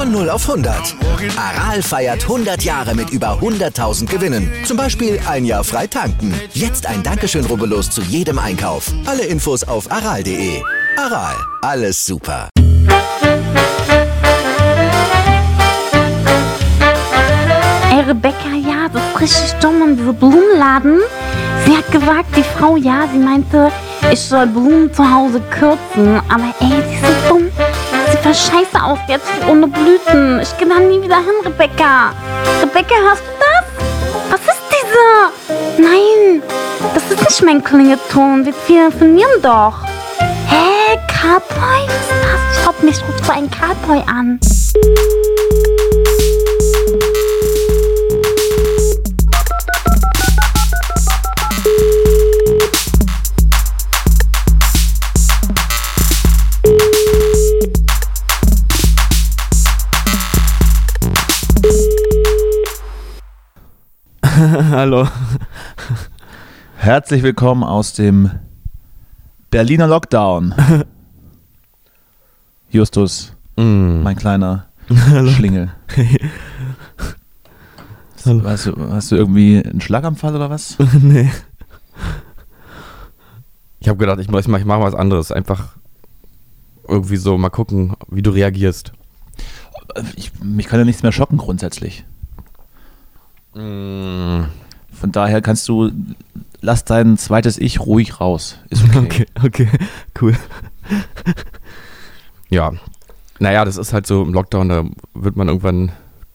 Von 0 auf 100. Aral feiert 100 Jahre mit über 100.000 Gewinnen. Zum Beispiel ein Jahr frei tanken. Jetzt ein Dankeschön, rubbellos zu jedem Einkauf. Alle Infos auf aral.de. Aral, alles super. Ey, Rebecca, ja, das ist richtig dumm in diesem Blumenladen. Sie hat gesagt, die Frau, ja, sie meinte, ich soll Blumen zu Hause kürzen. Aber ey, die ist so dumm. Voll scheiße aus jetzt ohne Blüten. Ich geh da nie wieder hin, Rebecca. Rebecca, hörst du das? Was ist diese? Nein, das ist nicht mein Klingelton. Wir telefonieren doch. Hä, Cowboy? Was ist das? Ich glaub, mich ruft so ein Cowboy an. Hallo. Herzlich willkommen aus dem Berliner Lockdown. Justus, Mm. mein kleiner Schlingel. Hallo. Hast du, hast du irgendwie einen Schlaganfall oder was? nee. Ich habe gedacht, ich, mach- ich mache mach was anderes. Einfach irgendwie so mal gucken, wie du reagierst. Ich, mich kann ja nichts mehr schocken grundsätzlich. Mm. Von daher kannst du, lass dein zweites Ich ruhig raus. Ist okay. okay, cool. ja. Naja, das ist halt so im Lockdown, da wird man irgendwann,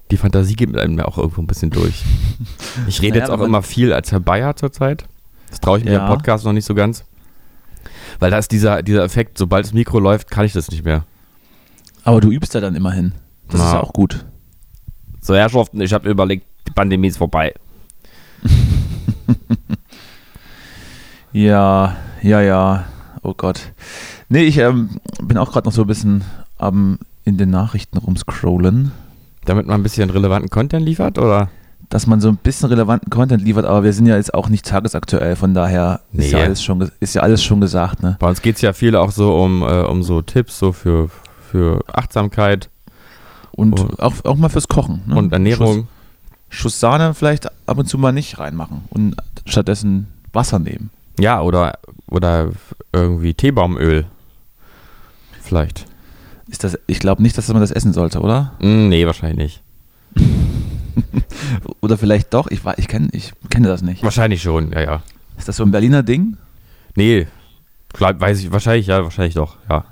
die Fantasie geht mit einem ja auch irgendwo ein bisschen durch. Ich rede Naja, jetzt auch immer viel als Herr Bayer zurzeit. Das traue ich mir Ja. im Podcast noch nicht so ganz. Weil da ist dieser, dieser Effekt, sobald das Mikro läuft, kann ich das nicht mehr. Aber du übst ja dann immerhin. Das ist Na. ja auch gut. So, Herrschaften, ich habe überlegt, Pandemie ist vorbei. Ja, ja, ja. Oh Gott. Nee, ich ähm, bin auch gerade noch so ein bisschen am in den Nachrichten rumscrollen, Damit man ein bisschen relevanten Content liefert, oder? dass man so ein bisschen relevanten Content liefert, aber wir sind ja jetzt auch nicht tagesaktuell, von daher ist, ja Nee. alles schon, ist ja alles schon gesagt, ne? Bei uns geht es ja viel auch so um, äh, um so Tipps, so für, für Achtsamkeit Und Oh. auch, auch mal fürs Kochen. Ne? und Ernährung. Schuss, Sahne vielleicht ab und zu mal nicht reinmachen und stattdessen Wasser nehmen. Ja, oder, oder irgendwie Teebaumöl. Vielleicht. Ist das, ich glaube nicht, dass man das essen sollte, oder? Hm, nee, wahrscheinlich nicht. Oder vielleicht doch, ich, ich, kenn, ich kenne das nicht. Wahrscheinlich schon, ja, ja. Ist das so ein Berliner Ding? Nee, glaub, weiß ich, wahrscheinlich, ja, wahrscheinlich doch, ja.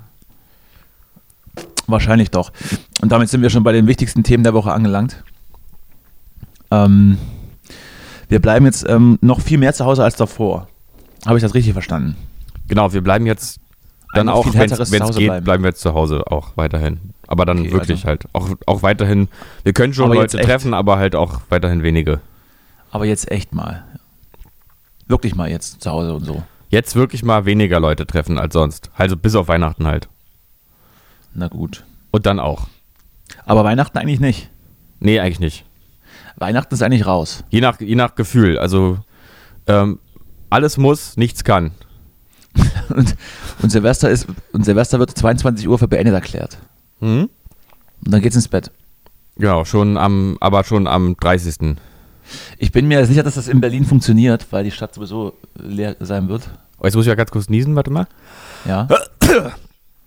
Wahrscheinlich doch. Und damit sind wir schon bei den wichtigsten Themen der Woche angelangt. Ähm, wir bleiben jetzt ähm, noch viel mehr zu Hause als davor. Habe ich das richtig verstanden? Genau, wir bleiben jetzt dann auch, wenn es zu geht, Hause bleiben. bleiben. wir jetzt zu Hause auch weiterhin. Aber dann Okay, wirklich also- halt. Auch, auch weiterhin, wir können schon Aber Leute treffen, aber halt auch weiterhin wenige. Aber jetzt echt mal. Wirklich mal jetzt zu Hause und so. Jetzt wirklich mal weniger Leute treffen als sonst. Also bis auf Weihnachten halt. Na gut. Und dann auch. Aber Weihnachten eigentlich nicht. Nee, eigentlich nicht. Weihnachten ist eigentlich raus. Je nach, je nach Gefühl. Also ähm, alles muss, nichts kann. Und, und, Silvester ist, und Silvester wird 22 Uhr für beendet erklärt. Mhm. Und dann geht's ins Bett. Genau, schon am, aber schon am 30. Ich bin mir sicher, dass das in Berlin funktioniert, weil die Stadt sowieso leer sein wird. Oh, jetzt muss ich ja ganz kurz niesen, warte mal. Ja.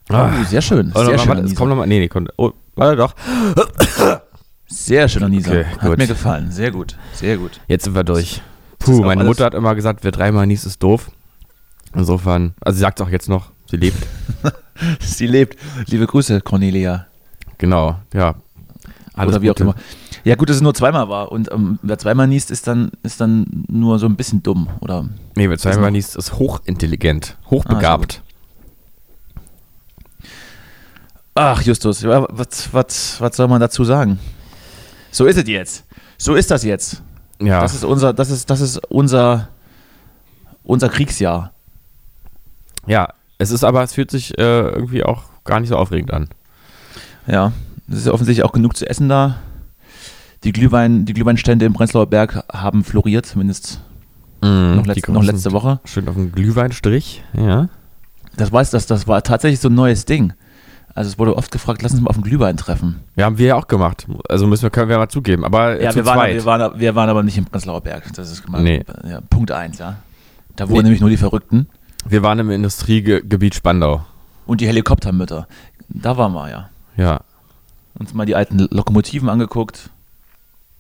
Ah. Oh, sehr schön. Oh, Sehr warte, schöner warte, es kommt noch mal, nee, nee, kommt, oh, warte doch. Sehr schöner Nieser. Okay, Hat gut. mir gefallen. Sehr gut. Sehr gut. Jetzt sind wir durch. Puh, meine Mutter hat immer gesagt, wer dreimal niest, ist doof. Insofern, also sie sagt es auch jetzt noch, sie lebt. Sie lebt. Liebe Grüße, Cornelia. Genau, ja. Alles Oder wie Gute. auch immer. Ja, gut, dass es nur zweimal war. Und ähm, wer zweimal niest, ist dann, ist dann nur so ein bisschen dumm. Oder Nee, wer zweimal niest, ist hochintelligent, hochbegabt. Ach, Justus, was, was, was soll man dazu sagen? So ist es jetzt. So ist das jetzt. Ja. Das ist unser, das ist, das ist unser, unser Kriegsjahr. ja, es ist aber, es fühlt sich äh, irgendwie auch gar nicht so aufregend an. Ja, es ist offensichtlich auch genug zu essen da. Die, Glühwein, die Glühweinstände im Prenzlauer Berg haben floriert, zumindest noch, Die letzt, noch letzte Woche. Schön auf dem Glühweinstrich, ja. Das, weiß, das, das war tatsächlich so ein neues Ding. Also es wurde oft gefragt, lass uns mal auf den Glühwein treffen. Ja, haben wir ja auch gemacht. Also müssen wir, können wir mal zugeben. Aber äh, Ja, zu wir waren, zweit. wir, waren, wir waren aber nicht im Prenzlauer Berg. Das ist mal, Nee. ja, Punkt eins, ja. Da wohnen Nee. nämlich nur die Verrückten wir waren im Industriegebiet Spandau. und die Helikoptermütter. Da waren wir, ja. Ja. Uns mal die alten Lokomotiven angeguckt.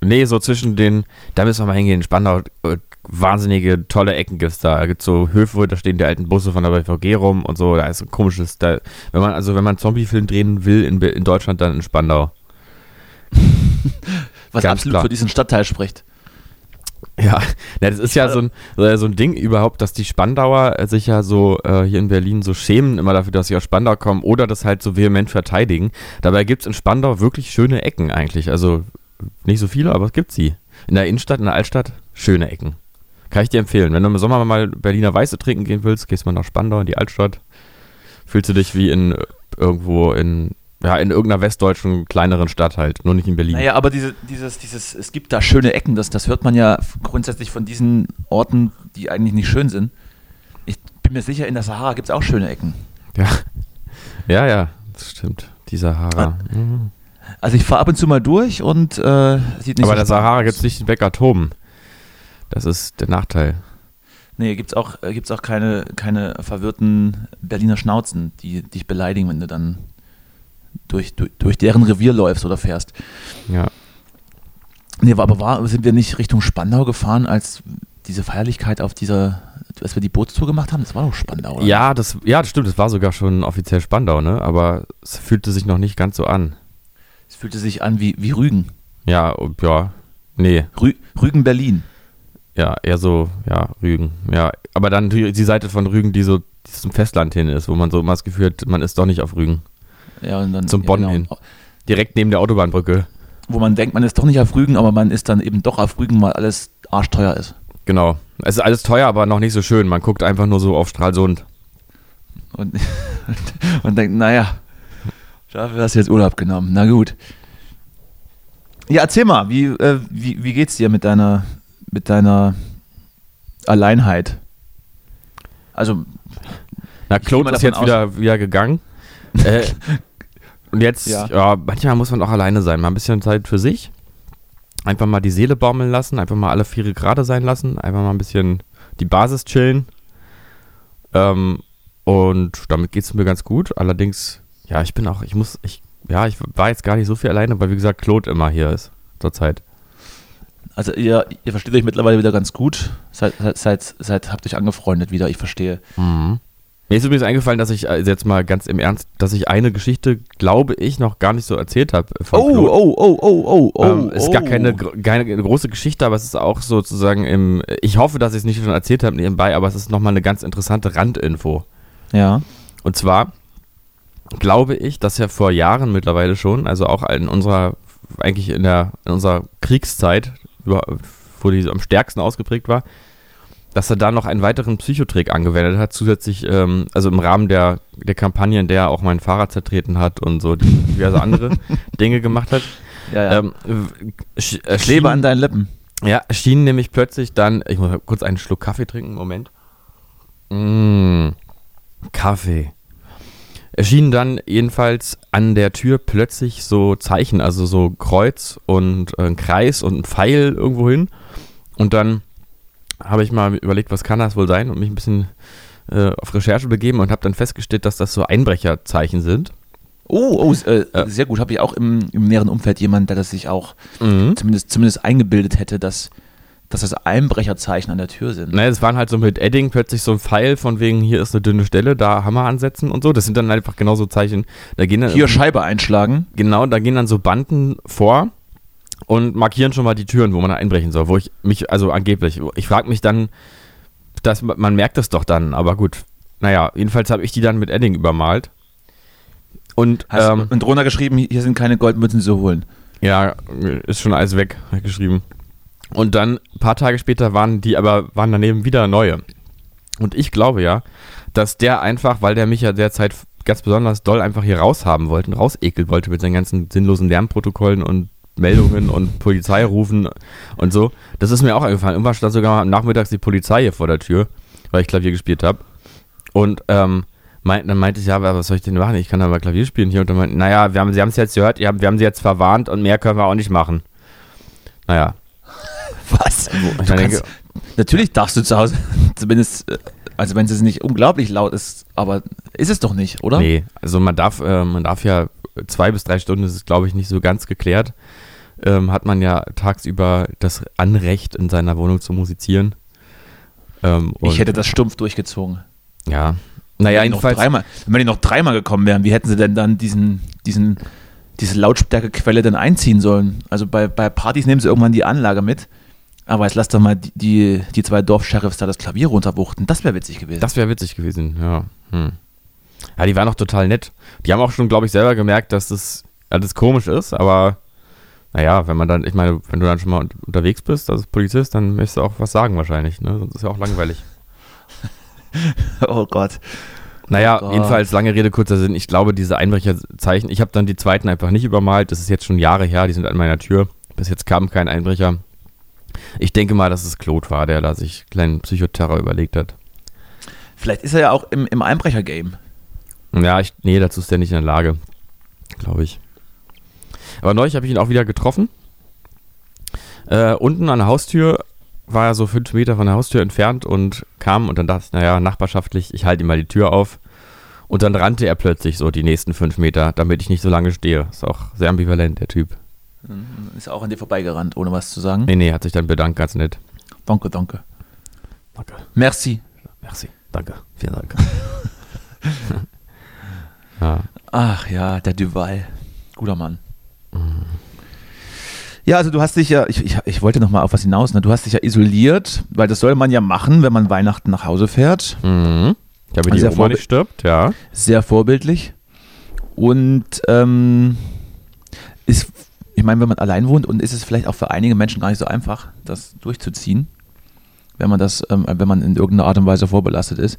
Nee, so zwischen den, da müssen wir mal hingehen. In Spandau, äh, wahnsinnige, tolle Ecken gibt's da. Da gibt's so Höfe, da stehen die alten Busse von der BVG rum und so. Da ist ein komisches, da, wenn man, also wenn man einen Zombie-Film drehen will in, in Deutschland, dann in Spandau. Was Ganz absolut klar. für diesen Stadtteil spricht. Ja, na, das ist ja so ein, so ein Ding überhaupt, dass die Spandauer äh, sich ja so äh, hier in Berlin so schämen immer dafür, dass sie aus Spandau kommen oder das halt so vehement verteidigen. Dabei gibt's in Spandau wirklich schöne Ecken eigentlich. Also nicht so viele, aber es gibt sie. In der Innenstadt, in der Altstadt, schöne Ecken. Kann ich dir empfehlen. Wenn du im Sommer mal Berliner Weiße trinken gehen willst, gehst mal nach Spandau in die Altstadt. Fühlst du dich wie in äh, irgendwo in, ja, in irgendeiner westdeutschen kleineren Stadt halt, nur nicht in Berlin. Naja, aber diese, dieses, dieses, es gibt da schöne Ecken, das, das hört man ja grundsätzlich von diesen Orten, die eigentlich nicht schön sind. Ich bin mir sicher, in der Sahara gibt es auch schöne Ecken. Ja. Ja, ja, das stimmt. Die Sahara. Mhm. Also ich fahre ab und zu mal durch und äh, sieht nicht Aber so in der Sahara gibt es nicht den Bäcker Toben. Das ist der Nachteil. Nee, gibt's auch, äh, gibt's auch keine, keine verwirrten Berliner Schnauzen, die dich beleidigen, wenn du dann durch, durch, durch deren Revier läufst oder fährst. Ja. Nee, aber war, sind wir nicht Richtung Spandau gefahren, als diese Feierlichkeit auf dieser, als wir die Bootstour gemacht haben? Das war doch Spandau, oder? Ja, das, ja, das stimmt. Das war sogar schon offiziell Spandau, ne? Aber es fühlte sich noch nicht ganz so an. Es fühlte sich an wie, wie Rügen. Ja, ja. Nee, Rü Rügen Berlin. Ja, eher so, ja, Rügen. Ja, aber dann die, die Seite von Rügen, die so die zum Festland hin ist, wo man so immer das Gefühl hat, man ist doch nicht auf Rügen. Ja, und dann, Zum ja, Bonn genau. hin. Direkt neben der Autobahnbrücke. Wo man denkt, man ist doch nicht auf Rügen, aber man ist dann eben doch auf Rügen, weil alles arschteuer ist. Genau. Es ist alles teuer, aber noch nicht so schön. Man guckt einfach nur so auf Stralsund. Und, und denkt, naja, dafür hast du jetzt Urlaub genommen. Na gut. Ja, erzähl mal, wie, äh, wie, wie geht's dir mit deiner, mit deiner Alleinheit? Also, Na, Claude ist jetzt wieder, wieder gegangen. äh, und jetzt, Ja. ja. manchmal muss man auch alleine sein. Mal ein bisschen Zeit für sich. Einfach mal die Seele baumeln lassen. Einfach mal alle Viere gerade sein lassen. Einfach mal ein bisschen die Basis chillen. Ähm, und damit geht es mir ganz gut. Allerdings, ja, ich bin auch, ich muss, ich, ja, ich war jetzt gar nicht so viel alleine, weil wie gesagt, Claude immer hier ist zurzeit. Also ihr, ihr versteht euch mittlerweile wieder ganz gut. Seid, seid, seid, habt euch angefreundet wieder, ich verstehe. Mhm. Mir ist übrigens eingefallen, dass ich, also jetzt mal ganz im Ernst, dass ich eine Geschichte, glaube ich, noch gar nicht so erzählt habe. von Claude. oh, oh, oh, oh, ähm, ist gar keine, gro- keine große Geschichte, aber es ist auch sozusagen im. Ich hoffe, dass ich es nicht schon erzählt habe nebenbei, aber es ist nochmal eine ganz interessante Randinfo. Ja. Und zwar glaube ich, dass ja vor Jahren mittlerweile schon, also auch in unserer, eigentlich in der, in unserer Kriegszeit, über- wo die so am stärksten ausgeprägt war, dass er da noch einen weiteren Psychotrick angewendet hat, zusätzlich, ähm, also im Rahmen der, der Kampagne, in der er auch mein Fahrrad zertreten hat und so diverse andere Dinge gemacht hat. Ja, ja. Ähm, sch- äh, Klebe an deinen Lippen. ja, schien nämlich plötzlich dann, ich muss kurz einen Schluck Kaffee trinken, Moment. Mmh, Kaffee. Erschienen dann jedenfalls an der Tür plötzlich so Zeichen, also so Kreuz und äh, ein Kreis und ein Pfeil irgendwo hin. Und dann habe ich mal überlegt, was kann das wohl sein und mich ein bisschen äh, auf Recherche begeben und habe dann festgestellt, dass das so Einbrecherzeichen sind. Oh, oh äh, sehr gut. Habe ich auch im, im näheren Umfeld jemand, der das sich auch Mhm. zumindest, zumindest eingebildet hätte, dass, dass das Einbrecherzeichen an der Tür sind. Ne, es waren halt so mit Edding plötzlich so ein Pfeil von wegen, hier ist eine dünne Stelle, da Hammer ansetzen und so. Das sind dann einfach genauso Zeichen. Da gehen dann Hier Scheibe einschlagen. genau, da gehen dann so Banden vor und markieren schon mal die Türen, wo man einbrechen soll. Wo ich mich, also angeblich, ich frage mich dann, dass man merkt das doch dann, aber gut. Naja, jedenfalls habe ich die dann mit Edding übermalt. Und Hast ähm, und drunter geschrieben, hier sind keine Goldmünzen zu holen. Ja, ist schon alles weg, geschrieben. Und dann, ein paar Tage später, waren die aber, waren daneben wieder neue. Und ich glaube ja, dass der einfach, weil der mich ja derzeit ganz besonders doll einfach hier raushaben wollte und rausekelt wollte mit seinen ganzen sinnlosen Lärmprotokollen und Meldungen und Polizeirufen und so. Das ist mir auch eingefallen. Irgendwann stand sogar nachmittags die Polizei hier vor der Tür, weil ich Klavier gespielt habe. Und ähm, mein, dann meinte ich, ja, was soll ich denn machen? Ich kann aber Klavier spielen hier. Und dann meinte, naja, wir haben, sie haben es jetzt gehört, wir haben sie jetzt verwarnt und mehr können wir auch nicht machen. Naja. Was? Ich denke, natürlich darfst du zu Hause, zumindest, äh, also wenn es nicht unglaublich laut ist, aber ist es doch nicht, oder? Nee, also man darf, äh, man darf ja zwei bis drei Stunden, das ist glaube ich nicht so ganz geklärt, ähm, hat man ja tagsüber das Anrecht in seiner Wohnung zu musizieren. Ähm, ich hätte das stumpf durchgezogen. Ja. Naja, jedenfalls. Dreimal, wenn die noch dreimal gekommen wären, wie hätten sie denn dann diesen, diesen, diese Lautstärkequelle denn einziehen sollen? Also bei, bei Partys nehmen sie irgendwann die Anlage mit. Aber jetzt lass doch mal die, die, die zwei Dorfsheriffs da das Klavier runterwuchten. Das wäre witzig gewesen. Das wäre witzig gewesen, ja. Hm. Ja, die waren auch total nett. Die haben auch schon, glaube ich, selber gemerkt, dass das alles komisch ist, aber naja, wenn man dann, ich meine, wenn du dann schon mal unterwegs bist als Polizist, dann möchtest du auch was sagen wahrscheinlich, ne? Sonst ist ja auch langweilig. oh Gott. Naja, oh jedenfalls lange Rede, kurzer Sinn. Ich glaube, diese Einbrecherzeichen, ich habe dann die zweiten einfach nicht übermalt. Das ist jetzt schon Jahre her, die sind an meiner Tür. Bis jetzt kam kein Einbrecher. Ich denke mal, dass es Claude war, der da sich kleinen Psychoterror überlegt hat. Vielleicht ist er ja auch im, im Einbrecher-Game. Ja, ich, nee, dazu ist er nicht in der Lage. Glaube ich. Aber neulich habe ich ihn auch wieder getroffen. Äh, unten an der Haustür war er so fünf Meter von der Haustür entfernt und kam und dann dachte ich, naja, nachbarschaftlich, ich halte ihm mal die Tür auf. Und dann rannte er plötzlich so die nächsten fünf Meter, damit ich nicht so lange stehe. Ist auch sehr ambivalent, der Typ. Ist auch an dir vorbeigerannt, ohne was zu sagen? Nee, nee, hat sich dann bedankt, ganz nett. Danke, danke. Danke. Merci. Merci. Danke. Vielen Dank. ja. Ach ja, der Duval. Guter Mann. Mhm. Ja, also du hast dich ja, ich, ich, ich wollte noch mal auf was hinaus, ne? du hast dich ja isoliert, weil das soll man ja machen, wenn man Weihnachten nach Hause fährt. Mhm. Damit also die Oma nicht stirbt, ja. Sehr vorbildlich. Und ähm, ist ich meine, wenn man allein wohnt und ist es vielleicht auch für einige Menschen gar nicht so einfach, das durchzuziehen, wenn man das, ähm, wenn man in irgendeiner Art und Weise vorbelastet ist.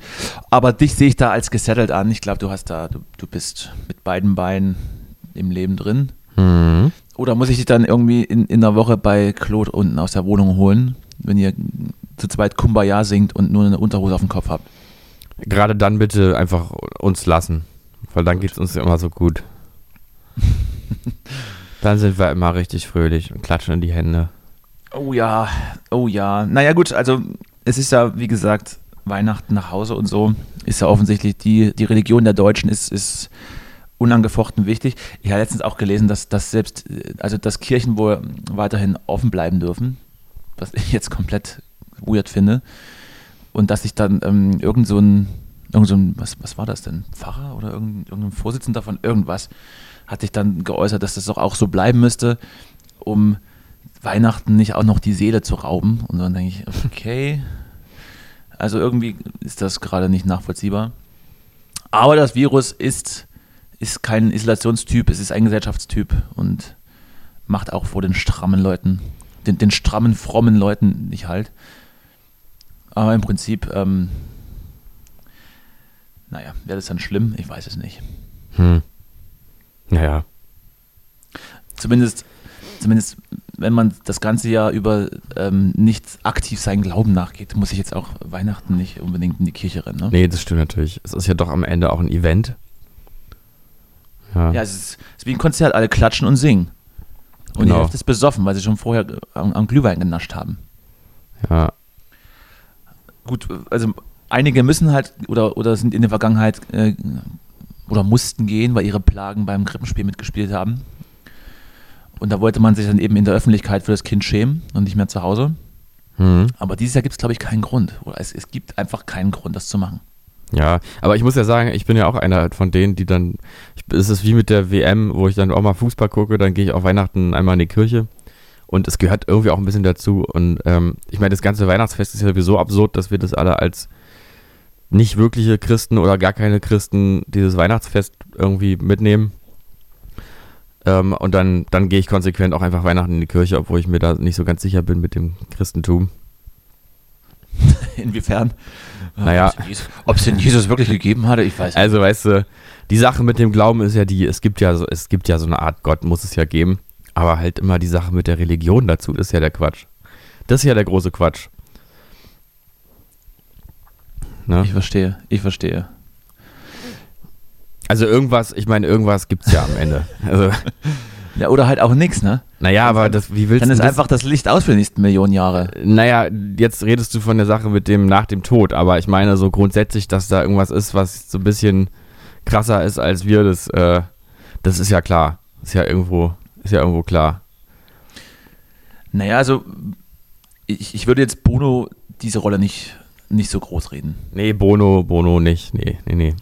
Aber dich sehe ich da als gesettelt an. Ich glaube, du hast da, du, du bist mit beiden Beinen im Leben drin. Mhm. Oder muss ich dich dann irgendwie in, in der Woche bei Claude unten aus der Wohnung holen, wenn ihr zu zweit Kumbaya singt und nur eine Unterhose auf dem Kopf habt? Gerade dann bitte einfach uns lassen, weil dann geht es uns immer so gut. Dann sind wir immer richtig fröhlich und klatschen in die Hände. Oh ja, oh ja. Naja gut, also es ist ja, wie gesagt, Weihnachten nach Hause und so ist ja offensichtlich die, die Religion der Deutschen ist, ist unangefochten wichtig. Ich habe letztens auch gelesen, dass, dass selbst, also dass Kirchen wohl weiterhin offen bleiben dürfen, was ich jetzt komplett weird finde. Und dass sich dann ähm, irgend so ein, irgend so ein was, was war das denn? Pfarrer oder irgendein, irgendein Vorsitzender von irgendwas hat sich dann geäußert, dass das doch auch so bleiben müsste, um Weihnachten nicht auch noch die Seele zu rauben. Und dann denke ich, okay, also irgendwie ist das gerade nicht nachvollziehbar. Aber das Virus ist, ist kein Isolationstyp, es ist ein Gesellschaftstyp und macht auch vor den strammen Leuten, den, den strammen, frommen Leuten nicht halt. Aber im Prinzip, ähm, naja, wäre das dann schlimm? Ich weiß es nicht. Hm. Naja. Zumindest, zumindest, wenn man das ganze Jahr über ähm, nicht aktiv seinen Glauben nachgeht, muss ich jetzt auch Weihnachten nicht unbedingt in die Kirche rennen. Ne? Nee, das stimmt natürlich. Es ist ja doch am Ende auch ein Event. Ja, ja es, ist, es ist wie ein Konzert, alle klatschen und singen. Und genau. die Hälfte ist besoffen, weil sie schon vorher am, am Glühwein genascht haben. Ja. Gut, also einige müssen halt oder, oder sind in der Vergangenheit äh, oder mussten gehen, weil ihre Plagen beim Krippenspiel mitgespielt haben. Und da wollte man sich dann eben in der Öffentlichkeit für das Kind schämen und nicht mehr zu Hause. Mhm. Aber dieses Jahr gibt es, glaube ich, keinen Grund. Es, es gibt einfach keinen Grund, das zu machen. Ja, aber ich muss ja sagen, ich bin ja auch einer von denen, die dann, ich, es ist wie mit der WM, wo ich dann auch mal Fußball gucke, dann gehe ich auch Weihnachten einmal in die Kirche und es gehört irgendwie auch ein bisschen dazu und ähm, ich meine, das ganze Weihnachtsfest ist ja sowieso absurd, dass wir das alle als nicht wirkliche Christen oder gar keine Christen dieses Weihnachtsfest irgendwie mitnehmen. Ähm, und dann, dann gehe ich konsequent auch einfach Weihnachten in die Kirche, obwohl ich mir da nicht so ganz sicher bin mit dem Christentum. Inwiefern? Naja. Ob es den Jesus wirklich gegeben hatte, ich weiß nicht. Also, weißt du, die Sache mit dem Glauben ist ja die, es gibt ja so, es gibt ja so eine Art Gott, muss es ja geben. Aber halt immer die Sache mit der Religion dazu, das ist ja der Quatsch. Das ist ja der große Quatsch. Ne? Ich verstehe, ich verstehe. Also irgendwas, ich meine, irgendwas gibt es ja am Ende. Also, Ja, oder halt auch nichts, ne? naja, aber das, wie willst Dann du ist das? einfach das Licht aus für die nächsten Millionen Jahre. Naja, jetzt redest du von der Sache mit dem nach dem Tod, aber ich meine so grundsätzlich, dass da irgendwas ist, was so ein bisschen krasser ist als wir, das, äh, das ist ja klar. Ist ja irgendwo, ist ja irgendwo klar. Naja, also ich, ich würde jetzt Bono diese Rolle nicht, nicht so groß reden. Nee, Bono, Bono nicht. Nee, nee, nee.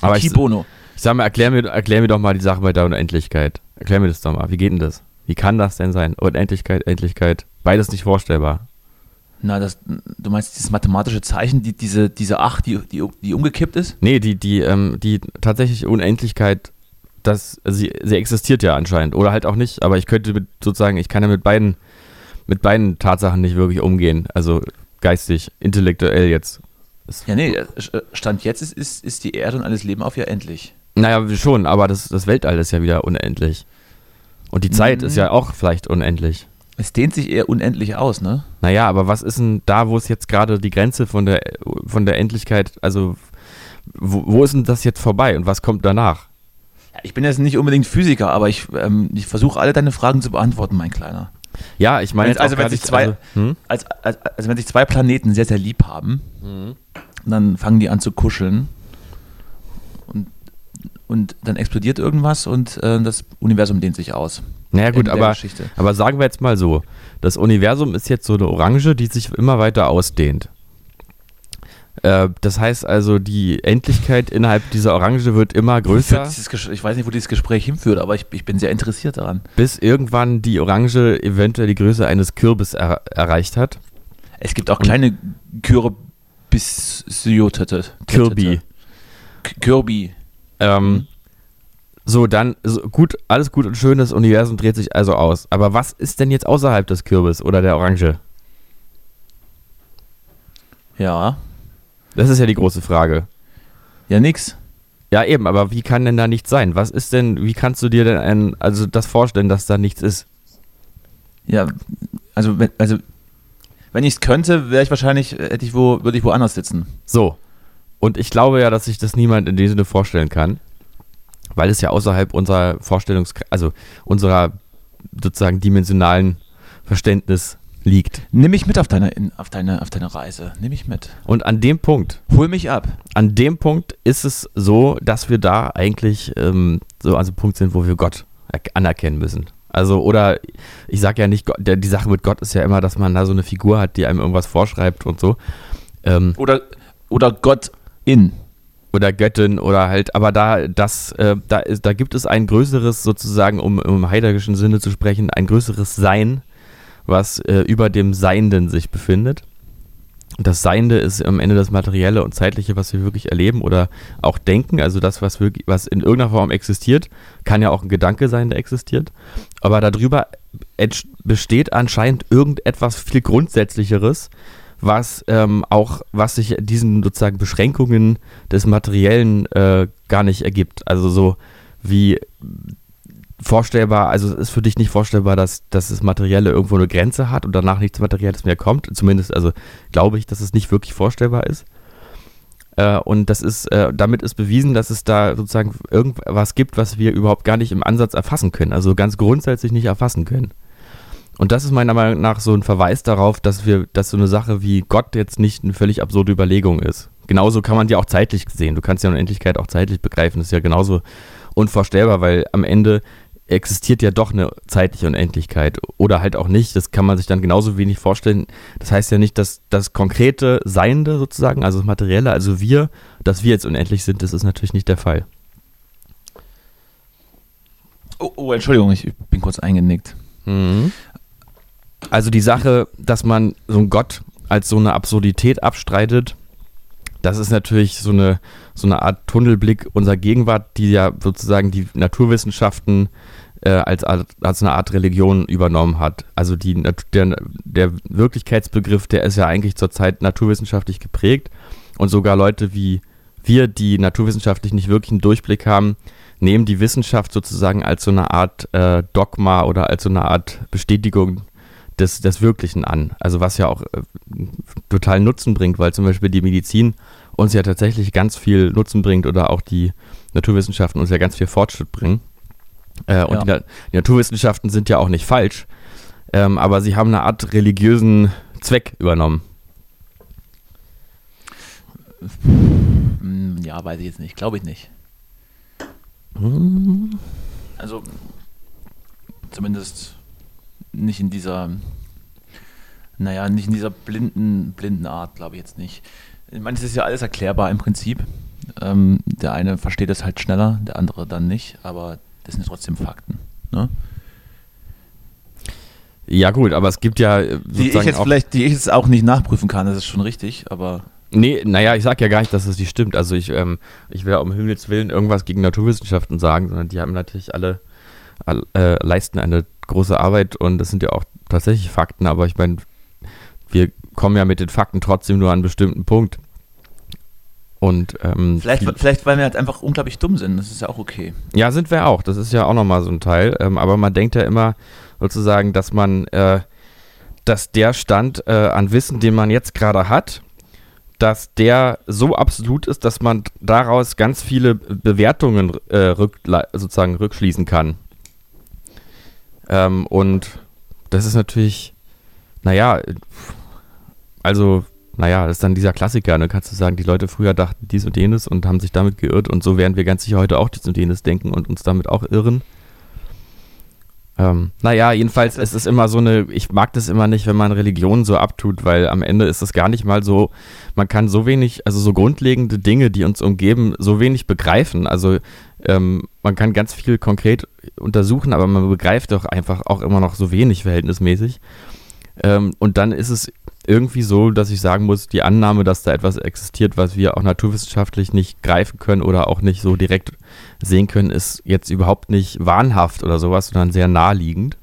Aber ich, Bono. ich sag mal, erklär mir, erklär mir doch mal die Sache bei der Unendlichkeit. Erklär mir das doch mal. Wie geht denn das? Wie kann das denn sein? Unendlichkeit, Endlichkeit, beides nicht vorstellbar. Na, das, du meinst dieses mathematische Zeichen, die, diese, diese 8, die, die, die umgekippt ist? Nee, die, die, ähm, die tatsächliche Unendlichkeit, das, also sie, sie existiert ja anscheinend. Oder halt auch nicht, aber ich könnte mit, sozusagen, ich kann ja mit beiden, mit beiden Tatsachen nicht wirklich umgehen. Also geistig, intellektuell jetzt. Ja, nee, äh, Stand jetzt ist, ist, ist die Erde und alles Leben auf ja endlich. Naja, schon, aber das, das Weltall ist ja wieder unendlich. Und die Zeit Mhm. ist ja auch vielleicht unendlich. Es dehnt sich eher unendlich aus, ne? Naja, aber was ist denn da, wo es jetzt gerade die Grenze von der, von der Endlichkeit, also wo, wo ist denn das jetzt vorbei und was kommt danach? Ich bin jetzt nicht unbedingt Physiker, aber ich, ähm, ich versuche alle deine Fragen zu beantworten, mein Kleiner. Ja, ich meine also wenn sich zwei- also, hm? Als, als, also wenn sich zwei Planeten sehr, sehr lieb haben, dann fangen die an zu kuscheln und, und dann explodiert irgendwas und äh, das Universum dehnt sich aus. Naja gut, aber, aber sagen wir jetzt mal so, das Universum ist jetzt so eine Orange, die sich immer weiter ausdehnt. Äh, das heißt also, die Endlichkeit innerhalb dieser Orange wird immer größer, Ich weiß nicht, wo dieses Gespräch hinführt, aber ich, ich bin sehr interessiert daran. bis irgendwann die Orange eventuell die Größe eines Kürbis er erreicht hat. Es gibt auch kleine Kürbissyotete. Kirby. Kirby. Ähm, so, dann, so, gut, alles gut und schön, das Universum dreht sich also aus. Aber was ist denn jetzt außerhalb des Kürbis oder der Orange? Ja. Das ist ja die große Frage. Ja, nix. Ja, eben, aber wie kann denn da nichts sein? Was ist denn, wie kannst du dir denn ein, also das vorstellen, dass da nichts ist? Ja, also, wenn, also wenn ich es könnte, wäre ich wahrscheinlich, äh, hätte ich wo, würde ich woanders sitzen. So. Und ich glaube ja, dass sich das niemand in dem Sinne vorstellen kann, weil es ja außerhalb unserer Vorstellungs-, also unserer sozusagen dimensionalen Verständnis liegt. Nimm mich mit auf deine, in, auf deine, auf deine Reise. Nimm mich mit. Und an dem Punkt, Hol mich ab. an dem Punkt ist es so, dass wir da eigentlich ähm, so an so einem Punkt sind, wo wir Gott er- anerkennen müssen. Also, oder ich sage ja nicht, Gott, der, die Sache mit Gott ist ja immer, dass man da so eine Figur hat, die einem irgendwas vorschreibt und so. Ähm, Oder, oder Gott in. oder Göttin oder halt, aber da, das, äh, da, ist, da gibt es ein größeres, sozusagen, um, im heideggerischen Sinne zu sprechen, ein größeres Sein, was äh, über dem Seienden sich befindet. Das Seiende ist am Ende das Materielle und Zeitliche, was wir wirklich erleben oder auch denken, also das, was, wirklich, was in irgendeiner Form existiert, kann ja auch ein Gedanke sein, der existiert. Aber darüber besteht anscheinend irgendetwas viel Grundsätzlicheres, was ähm, auch, was sich diesen sozusagen Beschränkungen des Materiellen äh, gar nicht ergibt. Also so wie vorstellbar, also es ist für dich nicht vorstellbar, dass, dass das Materielle irgendwo eine Grenze hat und danach nichts Materielles mehr kommt. Zumindest, also glaube ich, dass es nicht wirklich vorstellbar ist. Äh, und das ist, äh, damit ist bewiesen, dass es da sozusagen irgendwas gibt, was wir überhaupt gar nicht im Ansatz erfassen können, also ganz grundsätzlich nicht erfassen können. Und das ist meiner Meinung nach so ein Verweis darauf, dass wir, dass so eine Sache wie Gott jetzt nicht eine völlig absurde Überlegung ist. Genauso kann man die auch zeitlich sehen. Du kannst ja Unendlichkeit auch zeitlich begreifen. Das ist ja genauso unvorstellbar, weil am Ende existiert ja doch eine zeitliche Unendlichkeit oder halt auch nicht. Das kann man sich dann genauso wenig vorstellen. Das heißt ja nicht, dass das konkrete Seiende sozusagen, also das Materielle, also wir, dass wir jetzt unendlich sind, das ist natürlich nicht der Fall. Oh, oh, Entschuldigung, ich bin kurz eingenickt. Also die Sache, dass man so einen Gott als so eine Absurdität abstreitet, das ist natürlich so eine, so eine Art Tunnelblick unserer Gegenwart, die ja sozusagen die Naturwissenschaften äh, als, als eine Art Religion übernommen hat. Also die, der, der Wirklichkeitsbegriff, der ist ja eigentlich zurzeit naturwissenschaftlich geprägt und sogar Leute wie wir, die naturwissenschaftlich nicht wirklich einen Durchblick haben, nehmen die Wissenschaft sozusagen als so eine Art äh, Dogma oder als so eine Art Bestätigung des, des Wirklichen an. Also was ja auch äh, total Nutzen bringt, weil zum Beispiel die Medizin uns ja tatsächlich ganz viel Nutzen bringt oder auch die Naturwissenschaften uns ja ganz viel Fortschritt bringen. Äh, und ja. die, die, Naturwissenschaften sind ja auch nicht falsch, ähm, aber sie haben eine Art religiösen Zweck übernommen. Hm, ja, weiß ich jetzt nicht. Glaube ich nicht. Hm. Also, zumindest nicht in dieser, naja, nicht in dieser blinden, blinden Art, glaube ich jetzt nicht. Ich meine, es ist ja alles erklärbar im Prinzip. Ähm, der eine versteht es halt schneller, der andere dann nicht, aber das sind trotzdem Fakten. Ne? Ja, gut, aber es gibt ja. Die ich jetzt vielleicht, die ich jetzt auch nicht nachprüfen kann, das ist schon richtig, aber. Nee, naja, ich sag ja gar nicht, dass es nicht stimmt. Also ich, ähm, ich will um Himmels Willen irgendwas gegen Naturwissenschaften sagen, sondern die haben natürlich alle, alle, äh, leisten eine große Arbeit und das sind ja auch tatsächlich Fakten, aber ich meine, wir kommen ja mit den Fakten trotzdem nur an einen bestimmten Punkt. Und, ähm, vielleicht, vielleicht, weil wir halt einfach unglaublich dumm sind, das ist ja auch okay. Ja, sind wir auch, das ist ja auch nochmal so ein Teil. Ähm, aber man denkt ja immer sozusagen, dass man, äh, dass der Stand äh, an Wissen, den man jetzt gerade hat, dass der so absolut ist, dass man daraus ganz viele Bewertungen äh, rück, sozusagen rückschließen kann. Ähm, und das ist natürlich, naja, also, naja, das ist dann dieser Klassiker. Ne? Kannst du sagen, die Leute früher dachten dies und jenes und haben sich damit geirrt und so werden wir ganz sicher heute auch dies und jenes denken und uns damit auch irren. Ähm, naja, jedenfalls, es ist immer so eine, ich mag das immer nicht, wenn man Religion so abtut, weil am Ende ist es gar nicht mal so, man kann so wenig, also so grundlegende Dinge, die uns umgeben, so wenig begreifen. Also ähm, man kann ganz viel konkret untersuchen, aber man begreift doch einfach auch immer noch so wenig verhältnismäßig. Ähm, und dann ist es irgendwie so, dass ich sagen muss, die Annahme, dass da etwas existiert, was wir auch naturwissenschaftlich nicht greifen können oder auch nicht so direkt sehen können, ist jetzt überhaupt nicht wahnhaft oder sowas, sondern sehr naheliegend.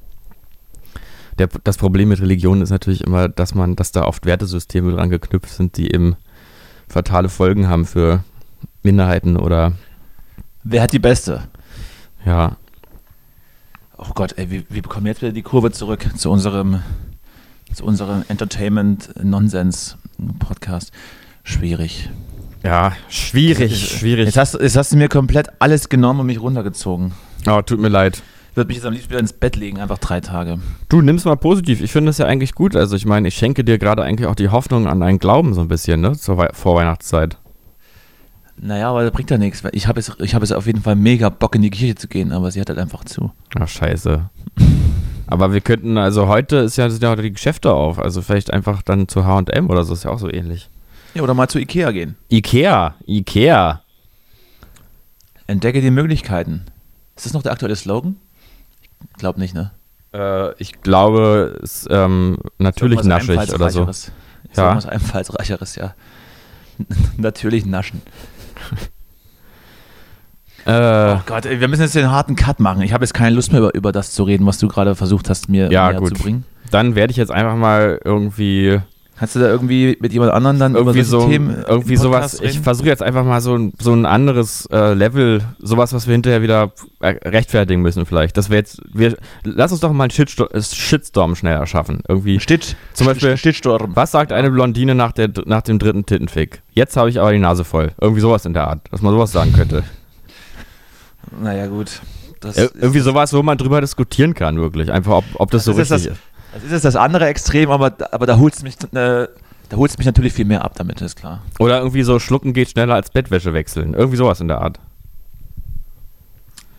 Der, das Problem mit Religion ist natürlich immer, dass man, dass da oft Wertesysteme dran geknüpft sind, die eben fatale Folgen haben für Minderheiten oder. Wer hat die beste? Ja. Oh Gott, ey, wir, wir bekommen jetzt wieder die Kurve zurück zu unserem zu unserem Entertainment-Nonsens-Podcast. Schwierig. Ja, schwierig, schwierig. Jetzt hast, jetzt hast du mir komplett alles genommen und mich runtergezogen. Oh, tut mir leid. Ich würde mich jetzt am liebsten wieder ins Bett legen, einfach drei Tage. Du nimmst mal positiv. Ich finde das ja eigentlich gut. Also ich meine, ich schenke dir gerade eigentlich auch die Hoffnung an deinen Glauben so ein bisschen, ne? Zur Vorweihnachtszeit. Naja, aber das bringt ja nichts. Ich habe jetzt, hab jetzt auf jeden Fall mega Bock in die Kirche zu gehen, aber sie hat halt einfach zu. Ach, scheiße. Aber wir könnten, also heute ist ja, sind ja heute die Geschäfte auf. Also vielleicht einfach dann zu HM oder so, ist ja auch so ähnlich. Ja, oder mal zu Ikea gehen. Ikea, Ikea. Entdecke die Möglichkeiten. Ist das noch der aktuelle Slogan? Ich glaube nicht, ne? Äh, ich glaube, es ähm, natürlich naschig oder so. Ja. Was einfallsreicheres, ja. natürlich naschen. Äh, oh Gott, ey, wir müssen jetzt den harten Cut machen. Ich habe jetzt keine Lust mehr über, über das zu reden, was du gerade versucht hast, mir ja, näher gut. zu bringen. Dann werde ich jetzt einfach mal irgendwie. Kannst du da irgendwie mit jemand anderem dann irgendwie so Themen irgendwie sowas? Reden? Ich versuche jetzt einfach mal so ein, so ein anderes äh, Level, sowas, was wir hinterher wieder äh, rechtfertigen müssen vielleicht. Das wäre jetzt, wir, lass uns doch mal einen Shitstorm, äh, Shitstorm schnell erschaffen. Irgendwie. Stitch, zum Beispiel. Shitstorm. Was sagt eine Blondine nach, der, nach dem dritten Tittenfick? Jetzt habe ich aber die Nase voll. Irgendwie sowas in der Art, dass man sowas sagen könnte. Naja, gut. Das Ir irgendwie sowas, wo man drüber diskutieren kann, wirklich. Einfach, ob, ob das, das so ist richtig das, ist. Das ist jetzt das andere Extrem, aber, aber da holst du mich, äh, da holst mich natürlich viel mehr ab damit, ist klar. Oder irgendwie so schlucken geht schneller als Bettwäsche wechseln. Irgendwie sowas in der Art.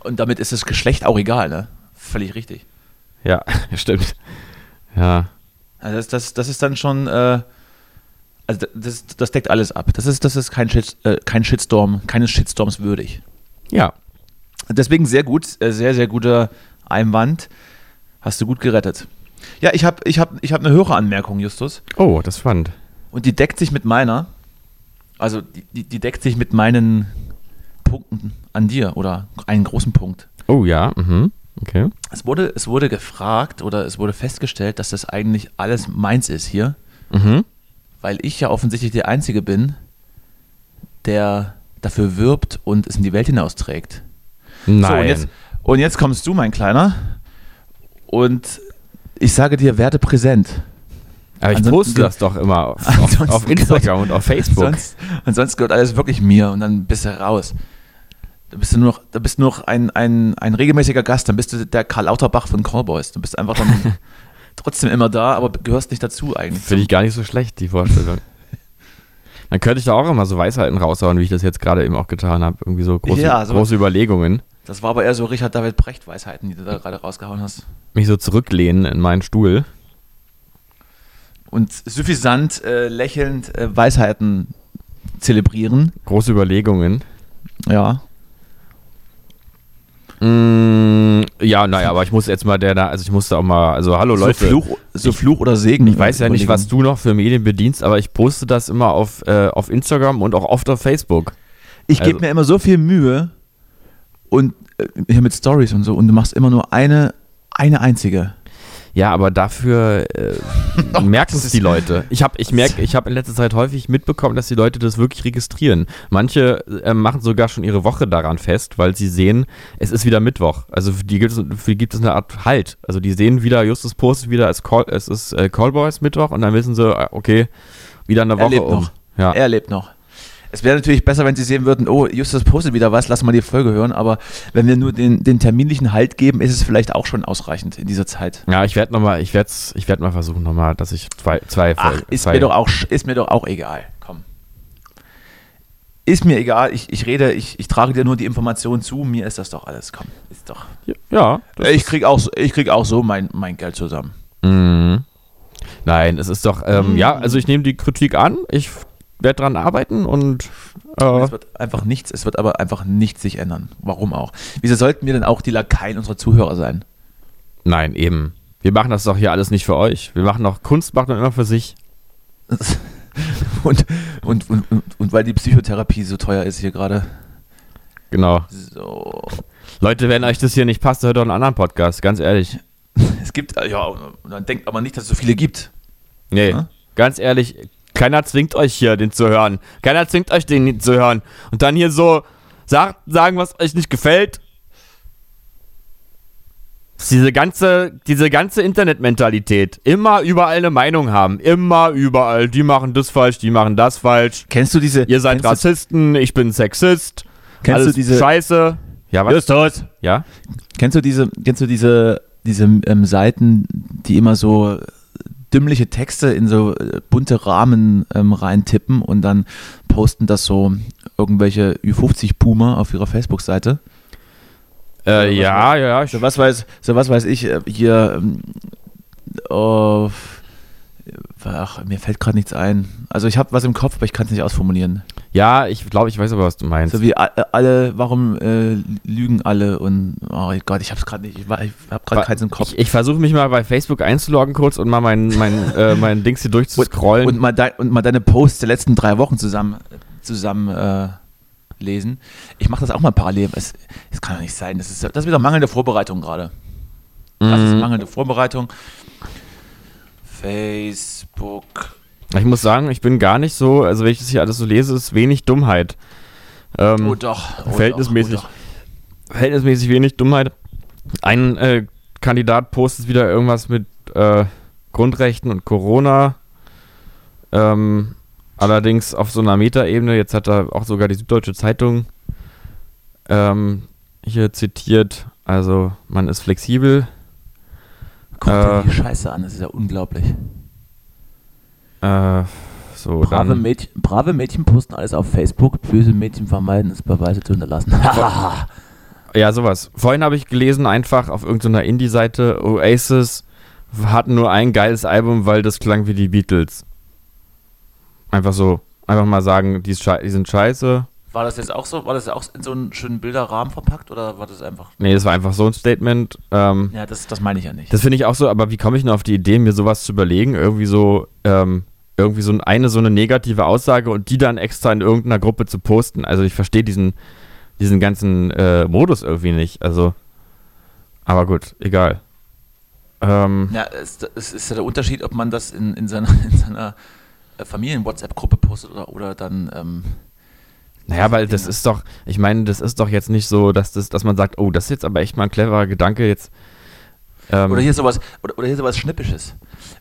Und damit ist das Geschlecht auch egal, ne? Völlig richtig. Ja, stimmt. Ja. Also das, das, das ist dann schon, äh, also das, das deckt alles ab. Das ist, das ist kein, Shit, äh, kein Shitstorm, keines Shitstorms würdig. Ja, Deswegen sehr gut, äh, sehr, sehr guter Einwand. Hast du gut gerettet. Ja, ich habe ich hab, ich hab eine höhere Anmerkung, Justus. Oh, das fand. Und die deckt sich mit meiner. Also die, die, die deckt sich mit meinen Punkten an dir oder einen großen Punkt. Oh ja, mhm. Okay. Es wurde, es wurde gefragt oder es wurde festgestellt, dass das eigentlich alles meins ist hier, Mhm. weil ich ja offensichtlich der Einzige bin, der dafür wirbt und es in die Welt hinausträgt. Nein. So, und jetzt, und jetzt kommst du, mein Kleiner, und ich sage dir, werde präsent. Aber ich ansonsten poste das doch immer auf, auf, ansonsten auf Instagram und auf Facebook. Sonst, und sonst gehört alles wirklich mir und dann bist du raus. Da bist du nur noch, da bist du nur noch ein, ein, ein regelmäßiger Gast, dann bist du der Karl Lauterbach von Callboys. Du bist einfach dann trotzdem immer da, aber gehörst nicht dazu eigentlich. Finde ich gar nicht so schlecht, die Vorstellung. Dann könnte ich da auch immer so Weisheiten raushauen, wie ich das jetzt gerade eben auch getan habe. Irgendwie so große, Ja, so- große Überlegungen. Das war aber eher so Richard David Brecht Weisheiten, die du da gerade rausgehauen hast. Mich so zurücklehnen in meinen Stuhl. Und suffisant, äh, lächelnd äh, Weisheiten zelebrieren. Große Überlegungen. Ja. Mm, ja, naja, aber ich muss jetzt mal der da, also ich musste auch mal, also hallo Leute. so, Fluch, so Fluch oder Segen. Ich weiß ja nicht, was du noch für Medien bedienst, aber ich poste das immer auf, äh, auf Instagram und auch oft auf Facebook. Ich gebe Also- mir immer so viel Mühe und äh, hier mit Stories und so und du machst immer nur eine, eine einzige. Ja, aber dafür äh, merken es die Leute. Ich habe ich merk, ich hab in letzter Zeit häufig mitbekommen, dass die Leute das wirklich registrieren. Manche äh, machen sogar schon ihre Woche daran fest, weil sie sehen, es ist wieder Mittwoch. Also für die gibt es, für die gibt es eine Art Halt. Also die sehen wieder, Justus postet wieder, es, Call, es ist äh, Callboys Mittwoch und dann wissen sie, äh, okay, wieder eine Er Woche lebt um. noch. Ja. Er lebt noch. Es wäre natürlich besser, wenn sie sehen würden, oh, Justus postet wieder was, lass mal die Folge hören, aber wenn wir nur den, den terminlichen Halt geben, ist es vielleicht auch schon ausreichend in dieser Zeit. Ja, ich werde nochmal, ich werde ich werd mal versuchen nochmal, dass ich zwei, zwei Ach, Folgen- ist zwei, mir doch auch, ist mir doch auch egal. Komm. Ist mir egal, ich, ich rede, ich, ich trage dir nur die Informationen zu, mir ist das doch alles, komm. Ist doch. Ja. Ich krieg auch, so- ich krieg auch so mein, mein Geld zusammen. Mhm. Nein, es ist doch, ähm, Mhm. ja, also ich nehme die Kritik an, ich werde dran arbeiten und äh, Es wird einfach nichts, es wird aber einfach nichts sich ändern. Warum auch? Wieso sollten wir denn auch die Lakaien unserer Zuhörer sein? nein, eben. Wir machen das doch hier alles nicht für euch. Wir machen doch, Kunst macht man immer für sich. Und, und, und, und, und weil die Psychotherapie so teuer ist hier gerade. Genau. So. Leute, wenn euch das hier nicht passt, hört doch einen anderen Podcast, ganz ehrlich. Es gibt, ja, dann denkt aber nicht, dass es so viele gibt. Nee, Ja? ganz ehrlich, keiner zwingt euch hier, den zu hören. Keiner zwingt euch, den zu hören. Und dann hier so sagt, sagen, was euch nicht gefällt. Diese ganze, diese ganze Internetmentalität. Immer überall eine Meinung haben. Immer überall. Die machen das falsch, die machen das falsch. Kennst du diese. Ihr seid Rassisten, ich bin Sexist. Kennst alles du diese. Scheiße. Ja, was? Justus! Ja? Kennst du diese, kennst du diese, diese ähm, Seiten, die immer so dümmliche Texte in so äh, bunte Rahmen ähm, reintippen und dann posten das so irgendwelche Ü50-Boomer auf ihrer Facebook-Seite? Äh, ja, ja, ja. Ich, So was weiß, so was weiß ich, äh, hier, oh, ach, mir fällt gerade nichts ein. Also ich habe was im Kopf, aber ich kann es nicht ausformulieren. Ja, ich glaube, ich weiß aber, was du meinst. So wie a- alle, warum äh, lügen alle und, oh Gott, ich habe es gerade nicht, ich, ich habe gerade keins im Kopf. Ich, ich versuche mich mal bei Facebook einzuloggen kurz und mal mein, mein, äh, mein Dings hier durchzuscrollen. Und mal, dein, und mal deine Posts der letzten drei Wochen zusammen, zusammen äh, lesen. Ich mache das auch mal parallel. Es, es kann doch nicht sein. Das ist, das ist wieder mangelnde Vorbereitung gerade. Das ist Mhm. mangelnde Vorbereitung. Facebook. Ich muss sagen, ich bin gar nicht so, also wenn ich das hier alles so lese, ist wenig Dummheit. Ähm, Oh doch. Oh verhältnismäßig. Doch, oh verhältnismäßig wenig Dummheit. Ein äh, Kandidat postet wieder irgendwas mit äh, Grundrechten und Corona. Ähm, allerdings auf so einer Metaebene. Jetzt hat er auch sogar die Süddeutsche Zeitung ähm, hier zitiert. Also man ist flexibel. doch. Guck dir äh, die Scheiße an. Das ist ja unglaublich. Äh, so, Brave dann, Mädchen, brave Mädchen posten alles auf Facebook. Böse Mädchen vermeiden es, Beweise zu hinterlassen. Ja, sowas. Vorhin habe ich gelesen, einfach auf irgendeiner Indie-Seite, Oasis hatten nur ein geiles Album, weil das klang wie die Beatles. Einfach so. Einfach mal sagen, die, ist schei- die sind scheiße. War das jetzt auch so? War das auch in so einen schönen Bilderrahmen verpackt oder war das einfach. Nee, das war einfach so ein Statement. Ähm, Ja, das, das meine ich ja nicht. das finde ich auch so, aber wie komme ich denn auf die Idee, mir sowas zu überlegen? Irgendwie so, ähm, irgendwie so eine so eine negative Aussage und die dann extra in irgendeiner Gruppe zu posten. Also ich verstehe diesen, diesen ganzen äh, Modus irgendwie nicht. Also, aber gut, egal. Ähm, ja, es, es, ist ja der Unterschied, ob man das in, in seiner, in seiner äh, Familien-WhatsApp-Gruppe postet oder, oder dann. Ähm, naja, weil das ist doch, ich meine, das ist doch jetzt nicht so, dass, das, dass man sagt, oh, das ist jetzt aber echt mal ein cleverer Gedanke, jetzt ähm oder hier sowas, oder, oder hier sowas Schnippisches.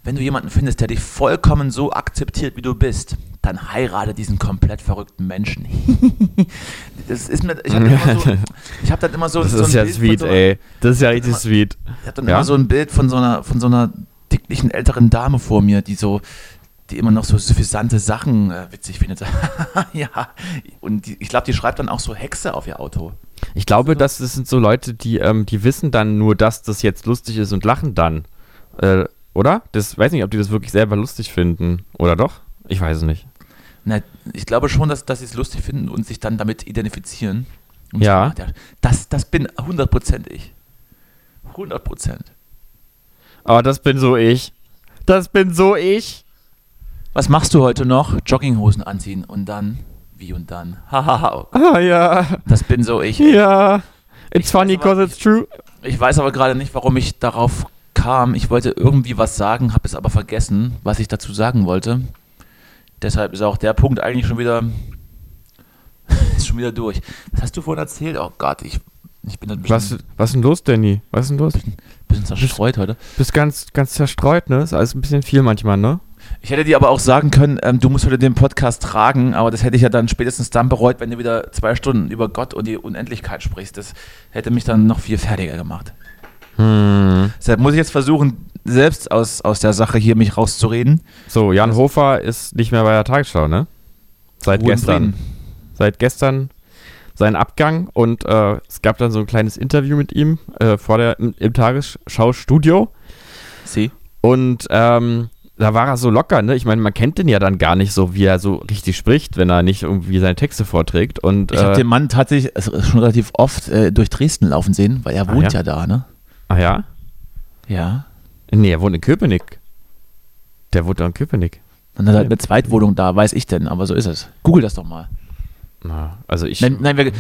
Wenn du jemanden findest, der dich vollkommen so akzeptiert, wie du bist, dann heirate diesen komplett verrückten Menschen. das ist mir, ich habe so, hab dann immer so. Das so ist ja Bild sweet, so, ey. Das ist ja richtig immer, sweet. Ich habe dann ja? immer so ein Bild von so einer, von so einer dicklichen älteren Dame vor mir, die so, die immer noch so suffisante Sachen äh, witzig findet. ja, und die, ich glaube, die schreibt dann auch so Hexe auf ihr Auto. Ich glaube, das sind so Leute, die, ähm, die wissen dann nur, dass das jetzt lustig ist und lachen dann. Äh, oder? Das weiß nicht, ob die das wirklich selber lustig finden. Oder doch? Ich weiß es nicht. Na, ich glaube schon, dass, dass sie es lustig finden und sich dann damit identifizieren. Und ja. Sagen, das, das bin 100% ich. 100%. Aber das bin so ich. Das bin so ich. Was machst du heute noch? Jogginghosen anziehen und dann wie und dann. Hahaha. ah ja. Das bin so ich. Ja. It's ich funny because it's true. Ich weiß aber gerade nicht, warum ich darauf kam. Ich wollte irgendwie was sagen, habe es aber vergessen, was ich dazu sagen wollte. Deshalb ist auch der Punkt eigentlich schon wieder ist schon wieder durch. Was hast du vorhin erzählt? Oh Gott, ich, ich bin ein bisschen. Was, was ist denn los, Danny? Was ist denn los? Bisschen, bisschen zerstreut heute. Bist ganz, ganz zerstreut, ne? Ist alles ein bisschen viel manchmal, ne? Ich hätte dir aber auch sagen können, ähm, du musst heute den Podcast tragen, aber das hätte ich ja dann spätestens dann bereut, wenn du wieder zwei Stunden über Gott und die Unendlichkeit sprichst. Das hätte mich dann noch viel fertiger gemacht. Hm. Deshalb muss ich jetzt versuchen, selbst aus, aus der Sache hier mich rauszureden. So, Jan Hofer ist nicht mehr bei der Tagesschau, ne? Seit Ruhe gestern. Seit gestern sein Abgang und äh, es gab dann so ein kleines Interview mit ihm äh, vor der, im, im Tagesschau-Studio. Sie. Und ähm, da war er so locker, ne? Ich meine, man kennt den ja dann gar nicht so, wie er so richtig spricht, wenn er nicht irgendwie seine Texte vorträgt. Und, ich habe äh, den Mann tatsächlich schon relativ oft äh, durch Dresden laufen sehen, weil er ah, wohnt ja? ja? da, ne? Ah ja? Ja. Nee, er wohnt in Köpenick. Der wohnt in Köpenick. Dann hat er eine Zweitwohnung da, weiß ich denn, aber so ist es. Google das doch mal. Na, also ich. Nein, nein wir, mhm.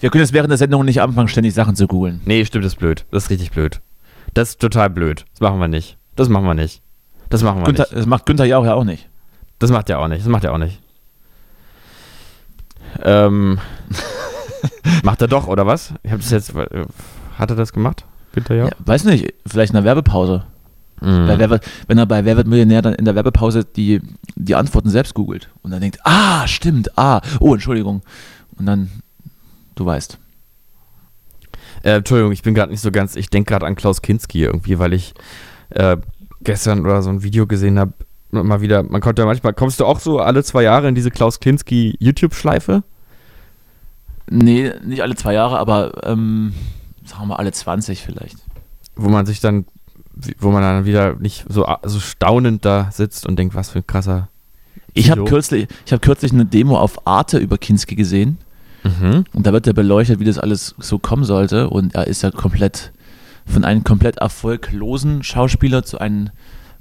wir, können jetzt während der Sendung nicht anfangen, ständig Sachen zu googeln. Nee, stimmt, das ist blöd. Das ist richtig blöd. Das ist total blöd. Das machen wir nicht. Das machen wir nicht. Das machen wir Günther, nicht. Das macht Günther Jauch ja auch nicht. Das macht er auch nicht. Das macht er auch nicht. Ähm, macht er doch, oder was? Ich habe das jetzt. Hat er das gemacht? Günther Jauch? Ja, weiß nicht. Vielleicht in der Werbepause. Mhm. Wer, wenn er bei Wer wird Millionär dann in der Werbepause die, die Antworten selbst googelt und dann denkt, ah, stimmt, ah, oh, Entschuldigung. Und dann, du weißt. Äh, Entschuldigung, ich bin gerade nicht so ganz, ich denke gerade an Klaus Kinski irgendwie, weil ich äh, gestern oder so ein Video gesehen habe, mal wieder, man konnte ja manchmal, kommst du auch so alle zwei Jahre in diese Klaus Kinski YouTube-Schleife? Nee, nicht alle zwei Jahre, aber ähm, sagen wir mal alle 20 vielleicht. Wo man sich dann, wo man dann wieder nicht so, so staunend da sitzt und denkt, was für ein krasser. Ich habe kürzlich, hab kürzlich eine Demo auf Arte über Kinski gesehen. Mhm. Und da wird er beleuchtet, wie das alles so kommen sollte. Und er ist ja komplett von einem komplett erfolglosen Schauspieler zu einem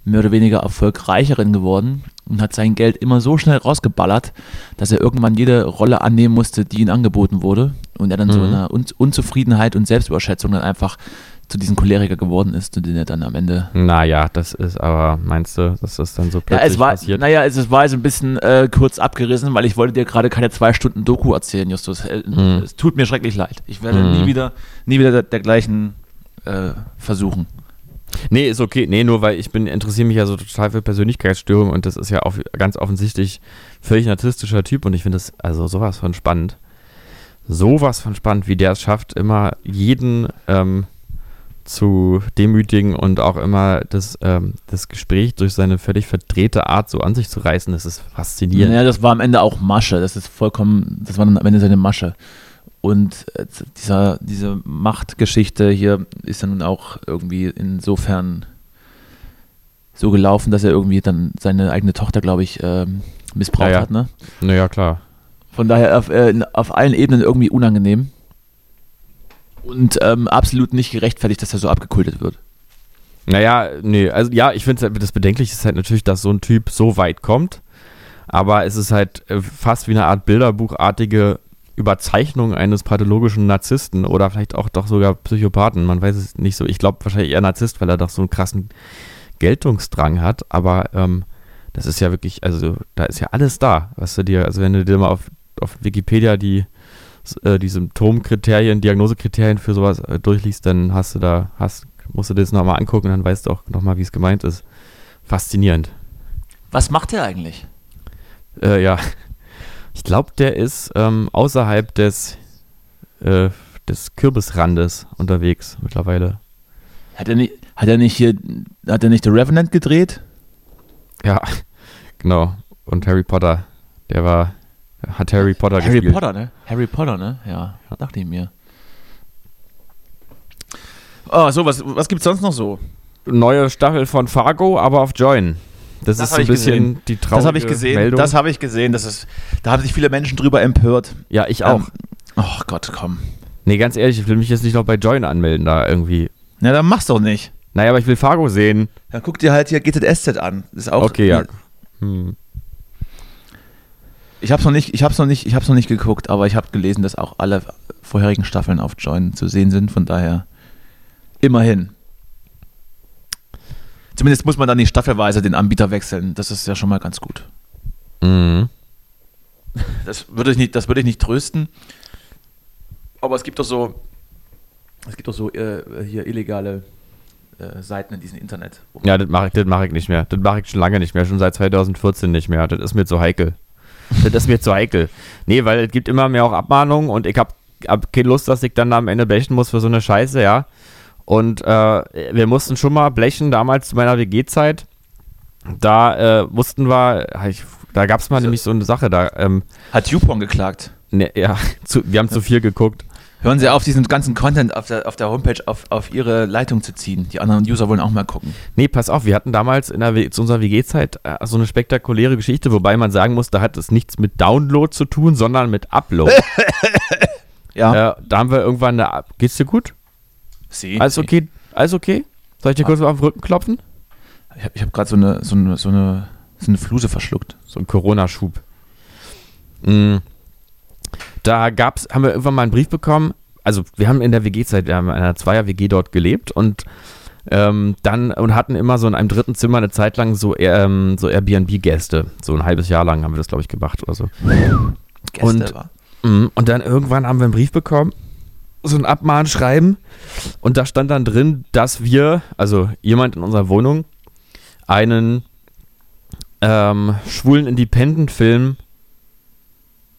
mehr oder weniger erfolgreicheren geworden und hat sein Geld immer so schnell rausgeballert, dass er irgendwann jede Rolle annehmen musste, die ihm angeboten wurde und er dann mhm. so in einer Un Unzufriedenheit und Selbstüberschätzung dann einfach zu diesem Choleriker geworden ist und den er dann am Ende. Naja, das ist aber, meinst du, dass das dann so plötzlich ja, es war, passiert? Naja, es war so ein bisschen äh, kurz abgerissen, weil ich wollte dir gerade keine zwei Stunden Doku erzählen, Justus. Äh, mhm. Es tut mir schrecklich leid. Ich werde mhm. nie wieder, nie wieder der, der gleichen äh, versuchen. Nee, ist okay. Nee, nur weil ich bin, interessiere mich ja so total für Persönlichkeitsstörungen und das ist ja auch ganz offensichtlich völlig narzisstischer Typ und ich finde das also sowas von spannend. Sowas von spannend, wie der es schafft, immer jeden ähm, zu demütigen und auch immer das, ähm, das Gespräch durch seine völlig verdrehte Art so an sich zu reißen. Das ist faszinierend. Ja, das war am Ende auch Masche. Das ist vollkommen, das war dann am Ende seine Masche. Und äh, dieser, diese Machtgeschichte hier ist dann auch irgendwie insofern so gelaufen, dass er irgendwie dann seine eigene Tochter, glaube ich, ähm, missbraucht ja, ja. hat. Ne? Naja, klar. Von daher auf, äh, auf allen Ebenen irgendwie unangenehm. Und ähm, absolut nicht gerechtfertigt, dass er so abgekultet wird. Naja, nee, also ja, ich finde das Bedenkliche ist halt natürlich, dass so ein Typ so weit kommt. Aber es ist halt äh, fast wie eine Art Bilderbuchartige Überzeichnung eines pathologischen Narzissten oder vielleicht auch doch sogar Psychopathen. Man weiß es nicht so. Ich glaube wahrscheinlich eher Narzisst, weil er doch so einen krassen Geltungsdrang hat. Aber ähm, das ist ja wirklich, also da ist ja alles da, was du dir, also wenn du dir mal auf, auf Wikipedia die, äh, die Symptomkriterien, Diagnosekriterien für sowas äh, durchliest, dann hast du da, hast, musst du dir das nochmal angucken, dann weißt du auch nochmal, wie es gemeint ist. Faszinierend. Was macht der eigentlich? Äh, ja, ich glaube, der ist ähm, außerhalb des, äh, des Kürbisrandes unterwegs mittlerweile. Hat er nicht, hat er nicht hier, hat er nicht The Revenant gedreht? Ja, genau. Und Harry Potter, der war, hat Harry Potter Harry gespielt. Potter, ne? Harry Potter, ne? Ja, dachte ich mir. Oh, so, was, was gibt's sonst noch so? Neue Staffel von Fargo, aber auf Join. Das, Das ist so ein bisschen gesehen. die traurige Das habe ich gesehen. Meldung. Das habe ich gesehen. Das ist, da haben sich viele Menschen drüber empört. ja, ich auch. Ähm, oh Gott, komm. nee, ganz ehrlich, ich will mich jetzt nicht noch bei Join anmelden da irgendwie. Na, dann mach's doch nicht. Naja, aber ich will Fargo sehen. Dann guck dir halt hier GZSZ an. Das ist auch. Okay, ja. Hm. Ich hab's noch nicht, ich hab's noch nicht, ich hab's noch nicht geguckt, aber ich habe gelesen, dass auch alle vorherigen Staffeln auf Join zu sehen sind. Von daher immerhin. Zumindest muss man dann nicht staffelweise den Anbieter wechseln. Das ist ja schon mal ganz gut. Mhm. Das würde ich nicht, das würde ich nicht trösten. Aber es gibt doch so, es gibt doch so äh, hier illegale äh, Seiten in diesem Internet. Ja, das mache ich, das mach ich nicht mehr. Das mache ich schon lange nicht mehr, schon seit 2014 nicht mehr. Das ist mir zu heikel. das ist mir zu heikel. Nee, weil es gibt immer mehr auch Abmahnungen und ich habe hab keine Lust, dass ich dann am Ende blechen muss für so eine Scheiße, ja. Und äh, wir mussten schon mal blechen damals zu meiner WG-Zeit. Da äh, mussten wir, ich, da gab es mal Also- nämlich so eine Sache, da, ähm, Hat YouPorn geklagt. ne, ja, zu, wir haben zu viel geguckt. Hören Sie auf, diesen ganzen Content auf der, auf der Homepage auf, auf Ihre Leitung zu ziehen. Die anderen User wollen auch mal gucken. Nee, pass auf, wir hatten damals in der, zu unserer WG-Zeit äh, so eine spektakuläre Geschichte, wobei man sagen muss, da hat es nichts mit Download zu tun, sondern mit Upload. Ja. äh, da haben wir irgendwann eine. Geht's dir gut? Sie. Alles okay? Alles okay? Soll ich dir kurz auf den Rücken klopfen? Ich habe hab gerade so eine, so, eine, so, eine, so eine Fluse verschluckt. So ein Corona-Schub. Mm. Da gab's, haben wir irgendwann mal einen Brief bekommen. Also, wir haben in der WG-Zeit, wir haben in einer Zweier-WG dort gelebt und ähm, dann und hatten immer so in einem dritten Zimmer eine Zeit lang so, ähm, so Airbnb-Gäste. So ein halbes Jahr lang haben wir das, glaube ich, gemacht oder so. Gäste Und- war. Mhm. Und dann irgendwann haben wir einen Brief bekommen, so ein Abmahnschreiben. Und da stand dann drin, dass wir, also jemand in unserer Wohnung, einen ähm, schwulen Independent-Film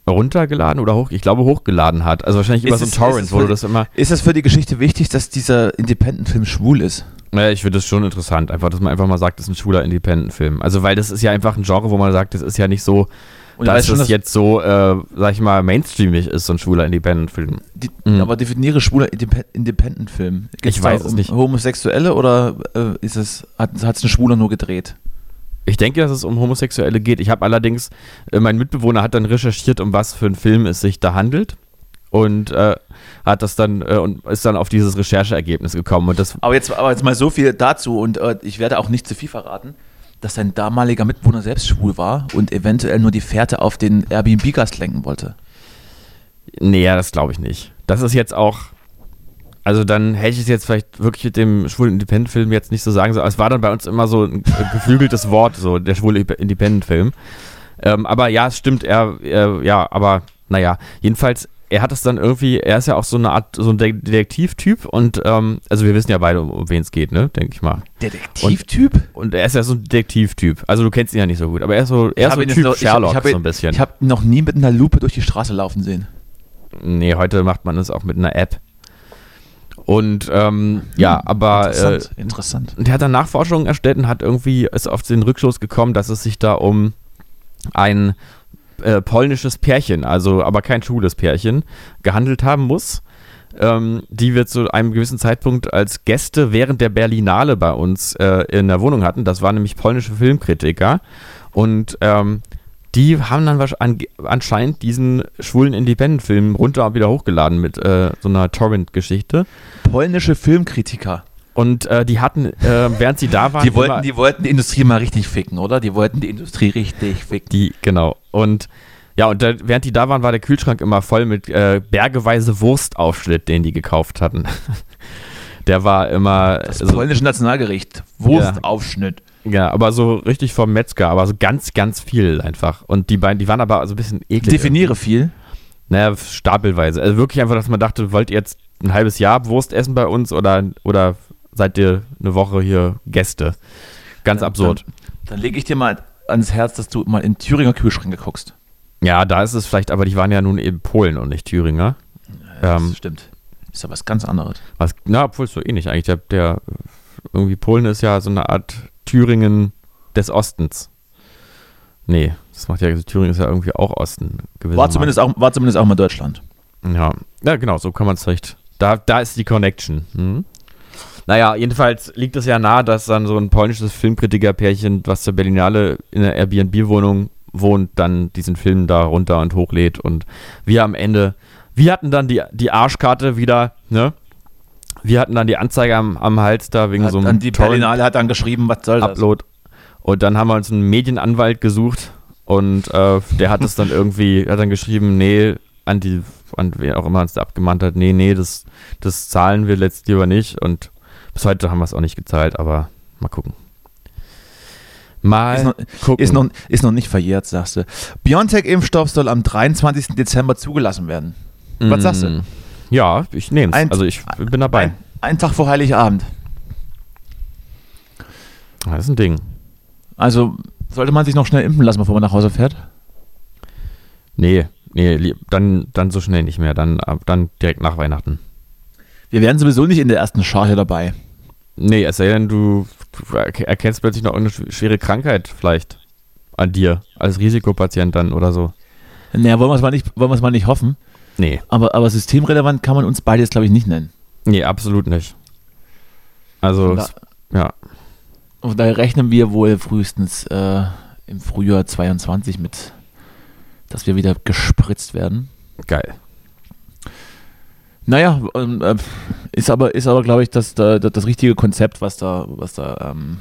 runtergeladen oder hoch, ich glaube hochgeladen hat. Also wahrscheinlich über so ein es- ist Torrent, wo du das immer. Ist es für die Geschichte wichtig, dass dieser Independent-Film schwul ist? Naja, ich finde das schon interessant, einfach, dass man einfach mal sagt, das ist ein schwuler Independent-Film. Also weil das ist ja einfach ein Genre, wo man sagt, das ist ja nicht so, Und dass weiß schon, es dass jetzt so, äh, sag ich mal, mainstreamig ist, so ein schwuler Independent-Film. Mhm. Aber definiere schwuler Indep- Independent-Film. Ich weiß es um nicht. Homosexuelle oder äh, ist es, hat es ein Schwuler nur gedreht? Ich denke, dass es um Homosexuelle geht. Ich habe allerdings, äh, mein Mitbewohner hat dann recherchiert, um was für einen Film es sich da handelt. Und äh, hat das dann äh, und ist dann auf dieses Rechercheergebnis gekommen. Und das, Aber jetzt, aber jetzt mal so viel dazu und äh, ich werde auch nicht zu viel verraten, dass sein damaliger Mitbewohner selbst schwul war und eventuell nur die Fährte auf den Airbnb-Gast lenken wollte. nee, ja, das glaube ich nicht. Das ist jetzt auch, also dann hätte ich es jetzt vielleicht wirklich mit dem schwulen Independent-Film jetzt nicht so sagen sollen. Es war dann bei uns immer so ein äh, geflügeltes Wort, so der schwule Independent-Film. Ähm, aber ja, es stimmt, er, er, ja, aber naja, jedenfalls, er hat es dann irgendwie, er ist ja auch so eine Art, so ein De Detektivtyp und, ähm, also wir wissen ja beide, um, um wen es geht, ne, denke ich mal. Detektivtyp? Und er ist ja so ein Detektivtyp. Also du kennst ihn ja nicht so gut, aber er ist so, er ist so ein Typ noch- ich- Sherlock ich habe- so ein bisschen. Ich habe noch nie mit einer Lupe durch die Straße laufen sehen. nee, heute macht man es auch mit einer App. Und ähm, ja, aber äh, Interessant. interessant. Und der hat dann Nachforschungen erstellt und hat irgendwie ist auf den Rückschluss gekommen, dass es sich da um ein äh, polnisches Pärchen, also aber kein schwules Pärchen, gehandelt haben muss. Ähm, die wir zu einem gewissen Zeitpunkt als Gäste während der Berlinale bei uns äh, in der Wohnung hatten. Das waren nämlich polnische Filmkritiker. Und ähm, die haben dann anscheinend diesen schwulen Independent-Film runter und wieder hochgeladen mit äh, so einer Torrent-Geschichte. Polnische Filmkritiker. Und äh, die hatten, äh, während sie da waren, Die wollten, immer- die wollten die Industrie mal richtig ficken, oder? Die wollten die Industrie richtig ficken. Die, genau. Und ja, und da, während die da waren, war der Kühlschrank immer voll mit äh, bergeweise Wurstaufschnitt, den die gekauft hatten. der war immer. Das so, polnische Nationalgericht. Wurstaufschnitt. ja, aber so richtig vom Metzger, aber so ganz, ganz viel einfach. Und die beiden, die waren aber so ein bisschen eklig. Definiere viel. Naja, stapelweise. Also wirklich einfach, dass man dachte, wollt ihr jetzt ein halbes Jahr Wurst essen bei uns oder, oder seid ihr eine Woche hier Gäste? Ganz absurd. Dann, dann lege ich dir mal ans Herz, dass du mal in Thüringer Kühlschränke guckst. Ja, da ist es vielleicht, aber die waren ja nun in Polen und nicht Thüringer. Das Ähm, stimmt. Ist ja was ganz anderes. Was, na, obwohl es so ähnlich eigentlich. Der, der, irgendwie Polen ist ja so eine Art Thüringen des Ostens. Nee, das macht ja, Thüringen ist ja irgendwie auch Osten. War gewissermaßen. zumindest, auch, war zumindest auch mal Deutschland. Ja, ja genau, so kann man es recht. Da, da ist die Connection. Hm? Naja, jedenfalls liegt es ja nahe, dass dann so ein polnisches Filmkritikerpärchen, was zur Berlinale in der Airbnb-Wohnung wohnt, dann diesen Film da runter und hochlädt und wir am Ende, wir hatten dann die, die Arschkarte wieder, ne? Wir hatten dann die Anzeige am, am Hals da wegen Hat, so einem die Berlinale hat dann geschrieben, was soll das? Upload. Und dann haben wir uns einen Medienanwalt gesucht und äh, der hat es dann irgendwie, hat dann geschrieben, nee, an die, an wer auch immer uns da abgemahnt hat, nee, nee, das, das zahlen wir letzt lieber nicht. Und bis heute haben wir es auch nicht gezahlt, aber mal gucken. Mal Ist noch, gucken. ist, noch, ist noch nicht verjährt, sagst du. BioNTech-Impfstoff soll am 23. Dezember zugelassen werden. Was sagst du? Mm, Ja, ich nehme es. Also ich bin dabei. Ein, ein Tag vor Heiligabend. Das ist ein Ding. Also sollte man sich noch schnell impfen lassen, bevor man nach Hause fährt? Nee, nee, dann, dann so schnell nicht mehr. Dann, dann direkt nach Weihnachten. Wir wären sowieso nicht in der ersten Charge dabei. Nee, es sei denn, du, du erk- erkennst plötzlich noch irgendeine sch- schwere Krankheit vielleicht an dir, als Risikopatient dann oder so. Naja, wollen wir es mal nicht, wollen wir es mal nicht hoffen. Nee, Aber, aber systemrelevant kann man uns beide jetzt, glaube ich, nicht nennen. nee, absolut nicht. Also, da- ja, Von daher rechnen wir wohl frühestens äh, im Frühjahr 22 mit, dass wir wieder gespritzt werden. geil. Naja, ähm, äh, ist aber, ist aber glaube ich, das, das, das richtige Konzept, was da, was da ähm,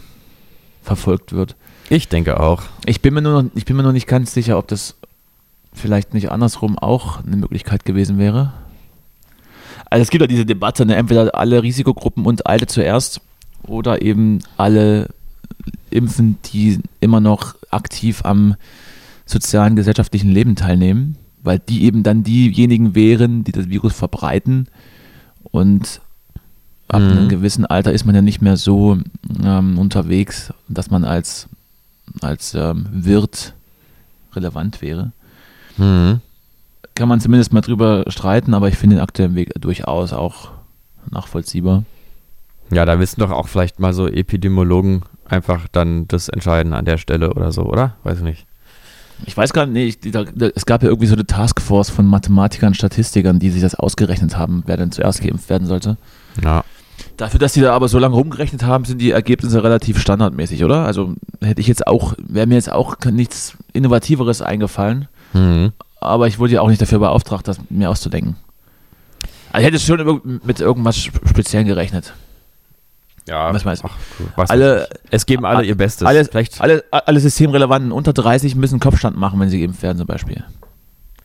verfolgt wird. Ich denke auch. Ich bin, mir nur noch, ich bin mir noch nicht ganz sicher, ob das vielleicht nicht andersrum auch eine Möglichkeit gewesen wäre. Also es gibt ja diese Debatte, ne? entweder alle Risikogruppen und Alte zuerst oder eben alle impfen, die immer noch aktiv am sozialen, gesellschaftlichen Leben teilnehmen, weil die eben dann diejenigen wären, die das Virus verbreiten und ab Mhm. einem gewissen Alter ist man ja nicht mehr so ähm, unterwegs, dass man als, als ähm, Wirt relevant wäre. Mhm. Kann man zumindest mal drüber streiten, aber ich finde den aktuellen Weg durchaus auch nachvollziehbar. Ja, da wissen doch auch vielleicht mal so Epidemiologen einfach dann das entscheiden an der Stelle oder so, oder? Weiß ich nicht. Ich weiß gar nicht, ich, da, da, es gab ja irgendwie so eine Taskforce von Mathematikern, Statistikern, die sich das ausgerechnet haben, wer denn zuerst geimpft werden sollte. Ja. Dafür, dass die da aber so lange rumgerechnet haben, sind die Ergebnisse relativ standardmäßig, oder? Also hätte ich jetzt auch, wäre mir jetzt auch nichts Innovativeres eingefallen, Mhm. aber ich wurde ja auch nicht dafür beauftragt, das mir auszudenken. Also ich hätte schon mit irgendwas Sp- Speziellen gerechnet. Ja, Was weiß- ach, was Alle, es geben alle ihr Bestes. alle, vielleicht, alle, alle Systemrelevanten unter 30 müssen Kopfstand machen, wenn sie geimpft werden zum Beispiel.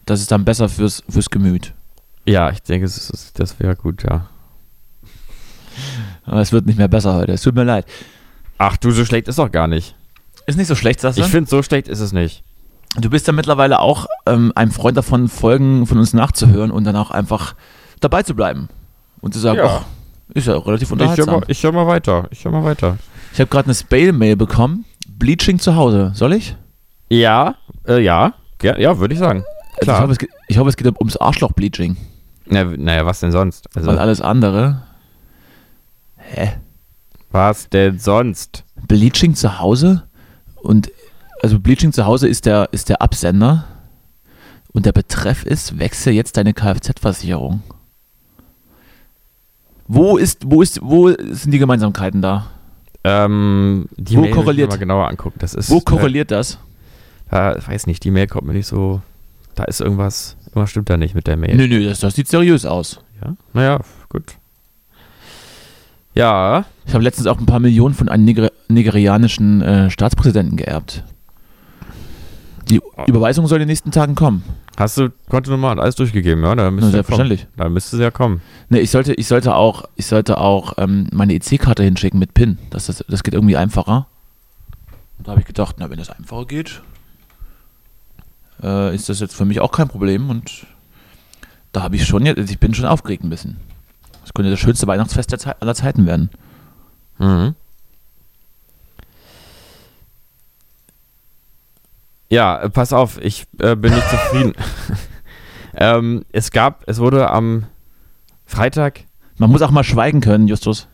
Das ist dann besser fürs, fürs Gemüt. ja, ich denke, ist, das wäre gut, ja. Aber es wird nicht mehr besser heute. Es tut mir leid. Ach du, so schlecht ist doch gar nicht. Ist nicht so schlecht, sagst du? Ich finde, so schlecht ist es nicht. Du bist ja mittlerweile auch ähm, ein Freund davon, Folgen von uns nachzuhören und dann auch einfach dabei zu bleiben. Und zu sagen, Ja. ach, ist ja auch relativ Ich höre unterhaltsam. mal, ich hör mal weiter. Ich höre mal weiter. Ich habe gerade eine Spale-Mail bekommen. Bleaching zu Hause. Soll ich? Ja, äh, ja, ja, ja würde ich sagen. Also ich, hoffe, es geht, ich hoffe, es geht ums Arschloch-Bleaching. Na, naja, was denn sonst? Also, Weil alles andere. Hä? was denn sonst? Bleaching zu Hause? Und also Bleaching zu Hause ist der, ist der Absender. Und der Betreff ist, wechsle jetzt deine Kfz-Versicherung. Wo ist, wo ist, wo sind die Gemeinsamkeiten da? Ähm, die Wo Mail korreliert- mal genauer angucken. Das ist, Wo korreliert das? Äh, ich weiß nicht, die Mail kommt mir nicht so. Da ist irgendwas. Irgendwas stimmt da nicht mit der Mail. Nö, nö, das, das sieht seriös aus. Ja? Naja, gut. Ja, Ich habe letztens auch ein paar Millionen von einem Niger nigerianischen äh, Staatspräsidenten geerbt. Die Überweisung soll in den nächsten Tagen kommen. Hast du Kontonummer und alles durchgegeben, ja? Da müsste selbstverständlich. Da müsste sie ja kommen. Ne, ich sollte, ich sollte auch, ich sollte auch ähm, meine EC-Karte hinschicken mit PIN. Das, das, das geht irgendwie einfacher. Und da habe ich gedacht, na, wenn das einfacher geht, äh, ist das jetzt für mich auch kein Problem. Und da habe ich schon, jetzt, ich bin schon aufgeregt ein bisschen. Das könnte das schönste Weihnachtsfest Zeit, aller Zeiten werden. Mhm. Ja, äh, pass auf, ich äh, bin nicht zufrieden. ähm, es gab, es wurde am Freitag, Man muss auch mal schweigen können, Justus.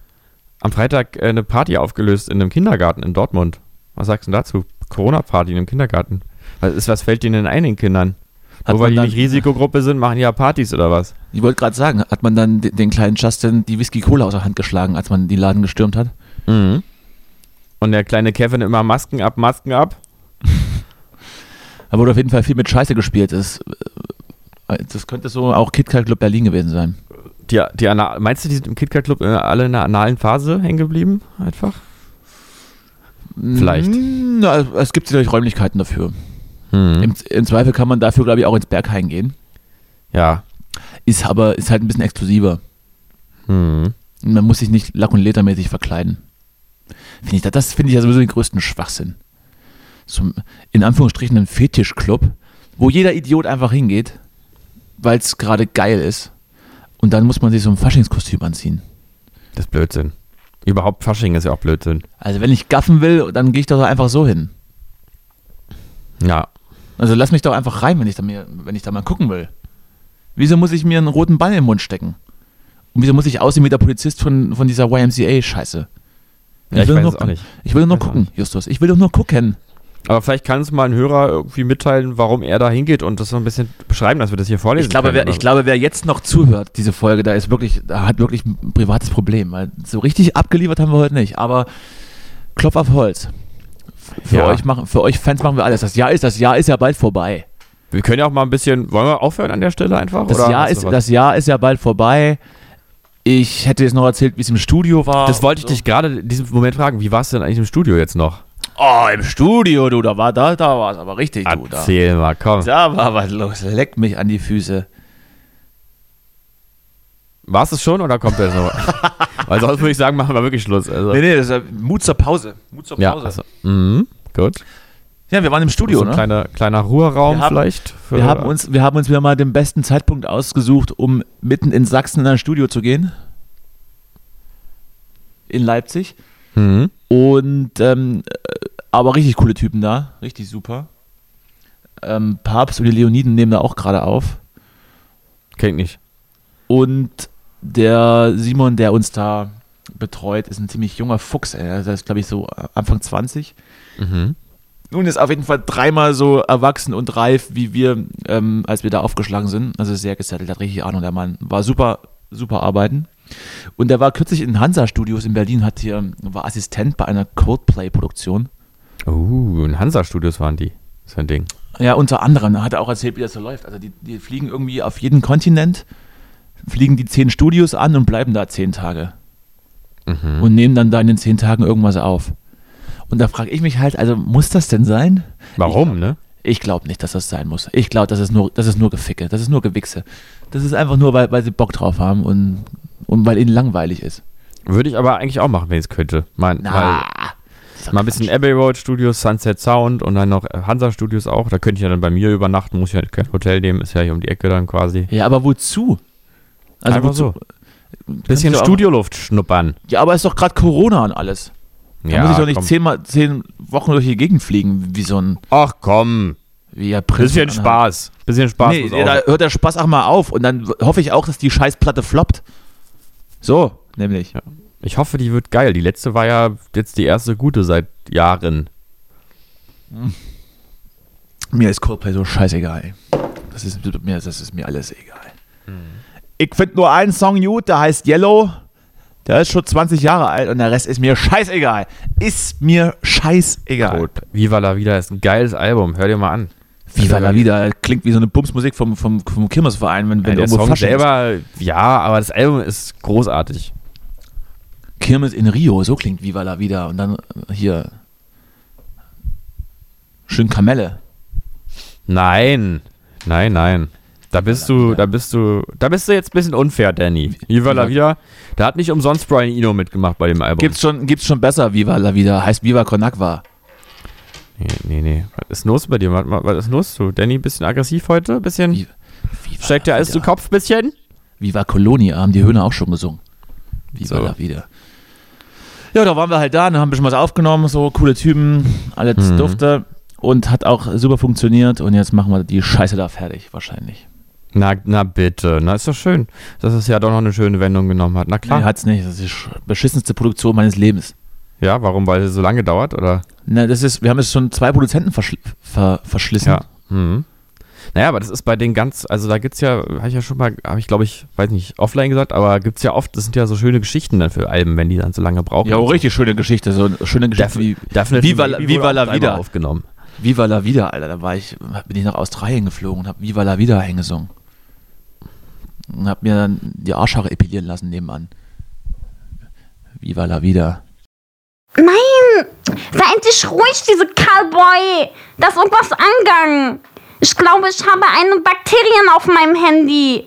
am Freitag äh, eine Party aufgelöst in einem Kindergarten in Dortmund. Was sagst du dazu? Corona-Party in einem Kindergarten. Was, ist, was fällt denen denn ein, den Kindern? Hat Nur weil die nicht Risikogruppe sind, machen die ja Partys oder was? Ich wollte gerade sagen, hat man dann den, den kleinen Justin die Whisky-Cola aus der Hand geschlagen, als man den Laden gestürmt hat? Mhm. Und der kleine Kevin immer Masken ab, Masken ab. Da wurde auf jeden Fall viel mit Scheiße gespielt. Das, äh, das könnte so auch KitKat Club Berlin gewesen sein. Die, die meinst du, die sind im KitKat Club äh, alle in der analen Phase hängen geblieben? Einfach? Vielleicht. Mm, Na, es gibt sicherlich Räumlichkeiten dafür. Mhm. Im, Im Zweifel kann man dafür, glaube ich, auch ins Berghain gehen. Ja. Ist aber ist halt ein bisschen exklusiver. Und Man muss sich nicht Lack- und Ledermäßig verkleiden. Finde ich, das finde ich ja sowieso den größten Schwachsinn. So, in Anführungsstrichen ein Fetischclub, wo jeder Idiot einfach hingeht, weil es gerade geil ist. Und dann muss man sich so ein Faschingskostüm anziehen. Das ist Blödsinn. Überhaupt Fasching ist ja auch Blödsinn. Also wenn ich gaffen will, dann gehe ich doch einfach so hin. Ja. Also lass mich doch einfach rein, wenn ich da, mir, wenn ich da mal gucken will. Wieso muss ich mir einen roten Ball im Mund stecken? Und wieso muss ich aussehen wie der Polizist von, von dieser YMCA-Scheiße? Ja, ich will weiß nur. Ich will nur gucken. Justus. Ich will doch nur gucken. Aber vielleicht kann uns mal ein Hörer irgendwie mitteilen, warum er da hingeht und das so ein bisschen beschreiben, dass wir das hier vorlesen Ich glaube, können. wer, ich glaube, wer jetzt noch zuhört, diese Folge, da ist wirklich, da hat wirklich ein privates Problem. Weil so richtig abgeliefert haben wir heute nicht. Aber Klopf auf Holz. Für, Ja. euch machen, für euch Fans machen wir alles. Das Jahr ist, das Jahr ist ja bald vorbei. wir können ja auch mal ein bisschen, wollen wir aufhören an der Stelle einfach? Das, Jahr ist, das Jahr ist ja bald vorbei. Ich hätte jetzt noch erzählt, wie es im Studio war. das wollte ich So. dich gerade in diesem Moment fragen. Wie war es denn eigentlich im Studio jetzt noch? Oh, im Studio, du, da war da, da war es aber richtig, du. Da, Erzähl mal, komm. da war was los. Leck mich an die Füße. War es schon oder kommt das noch? Weil sonst würde ich sagen, machen wir wirklich Schluss. Also, Nee, nee, das ist ja Mut zur Pause. Mut zur ja, Pause. also, mhm, gut. ja, wir waren im Studio, so ein ne? kleiner, kleiner Ruheraum Wir haben- vielleicht. Wir haben, uns, wir haben uns wieder mal den besten Zeitpunkt ausgesucht, um mitten in Sachsen in ein Studio zu gehen. In Leipzig. Mhm. Und ähm, äh, aber richtig coole Typen da. Richtig super. Ähm, Papst und die Leoniden nehmen da auch gerade auf. Kennt nicht. Und der Simon, der uns da betreut, ist ein ziemlich junger Fuchs. Ey. Der ist, glaube ich, so Anfang 20. Mhm. Nun ist auf jeden Fall dreimal so erwachsen und reif, wie wir, ähm, als wir da aufgeschlagen sind. Also sehr gesettelt, hat richtig Ahnung, der Mann. War super, super arbeiten. Und der war kürzlich in Hansa-Studios in Berlin, hat hier, war Assistent bei einer Coldplay-Produktion. Uh, in Hansa-Studios waren die. Das ist ein Ding. Ja, unter anderem hat er auch erzählt, wie das so läuft. Also die, die fliegen irgendwie auf jeden Kontinent, fliegen die zehn Studios an und bleiben da zehn Tage. Mhm. Und nehmen dann da in den zehn Tagen irgendwas auf. Und da frage ich mich halt, also muss das denn sein? Warum, ne? Ich glaube nicht, dass das sein muss. Ich glaube, das ist nur, das ist nur Geficke, das ist nur Gewichse. Das ist einfach nur, weil, weil sie Bock drauf haben und, und weil ihnen langweilig ist. Würde ich aber eigentlich auch machen, wenn ich es könnte. Das ist doch mal ein bisschen. Abbey Road Studios, Sunset Sound und dann noch äh, Hansa Studios auch. Da könnte ich ja dann bei mir übernachten, muss ich ja kein Hotel nehmen, ist ja hier um die Ecke dann quasi. Ja, aber wozu? Also Einfach wozu? so. Bisschen Studioluft schnuppern. Ja, aber ist doch gerade Corona und alles. Da muss ich doch nicht zehnmal, zehn Wochen durch die Gegend fliegen, wie so ein Ach komm, wie ein Prinz. bisschen Spaß. Bisschen Spaß Nee, da hört der Spaß auch mal auf und dann hoffe ich auch, dass die Scheißplatte floppt. So, nämlich. Ja. Ich hoffe, die wird geil. Die letzte war ja jetzt die erste gute seit Jahren. Mir ist Coldplay so scheißegal. Das ist mir, das ist mir alles egal. Ich finde nur einen Song gut, der heißt Yellow. Der ist schon 20 Jahre alt und der Rest ist mir scheißegal. Ist mir scheißegal. Coldplay. Viva la Vida ist ein geiles Album. Hör dir mal an. Viva la Vida klingt wie so eine Bumsmusik vom, vom, vom Kirmesverein, wenn, wenn Ja, der irgendwo Song ist. selber, ja, aber das Album ist großartig. Kirmes in Rio, so klingt Viva la Vida. Und dann äh, hier schön Kamelle. Nein, nein, nein. Da bist du, da bist du, da bist du jetzt ein bisschen unfair, Danny. Viva la Vida. Da hat nicht umsonst Brian Eno mitgemacht bei dem Album. Gibt's schon, gibt's schon besser Viva la Vida, heißt Viva Con Agua. Nee, nee, nee. Was ist los bei dir? Was, was ist los? Du, Danny, bisschen aggressiv heute? Bisschen? Viva, Viva Steigt dir alles zu Kopf, bisschen? Viva Colonia haben die Höhner auch schon gesungen. Viva So. la Vida. Ja, da waren wir halt da, dann haben ein bisschen was aufgenommen, so coole Typen, alles Mhm. dufte und hat auch super funktioniert und jetzt machen wir die Scheiße da fertig, wahrscheinlich. Na, na bitte. Na, ist doch schön, dass es ja doch noch eine schöne Wendung genommen hat. Na klar. Nee, hat's nicht, das ist die sch- beschissenste Produktion meines Lebens. ja, warum? Weil es so lange dauert, oder? Na, das ist, wir haben jetzt schon zwei Produzenten verschl ver verschlissen. Ja. Mhm. Naja, aber das ist bei den ganz, also da gibt's ja, habe ich ja schon mal, habe ich glaube ich, weiß nicht, offline gesagt, aber gibt's ja oft, das sind ja so schöne Geschichten dann für Alben, wenn die dann so lange brauchen. Ja, auch richtig schöne Geschichte, so schöne Geschichte wie Definitely Viva, Viva wurde la Vida. aufgenommen. Viva la Vida, Alter. Da war ich, bin ich nach Australien geflogen und hab Viva la Vida eingesungen. Und hab mir dann die Arschhaare epilieren lassen nebenan. Viva la Vida. Nein! Sei endlich ruhig, diese Cowboy! Da ist irgendwas angegangen. Ich glaube, ich habe eine Bakterien auf meinem Handy.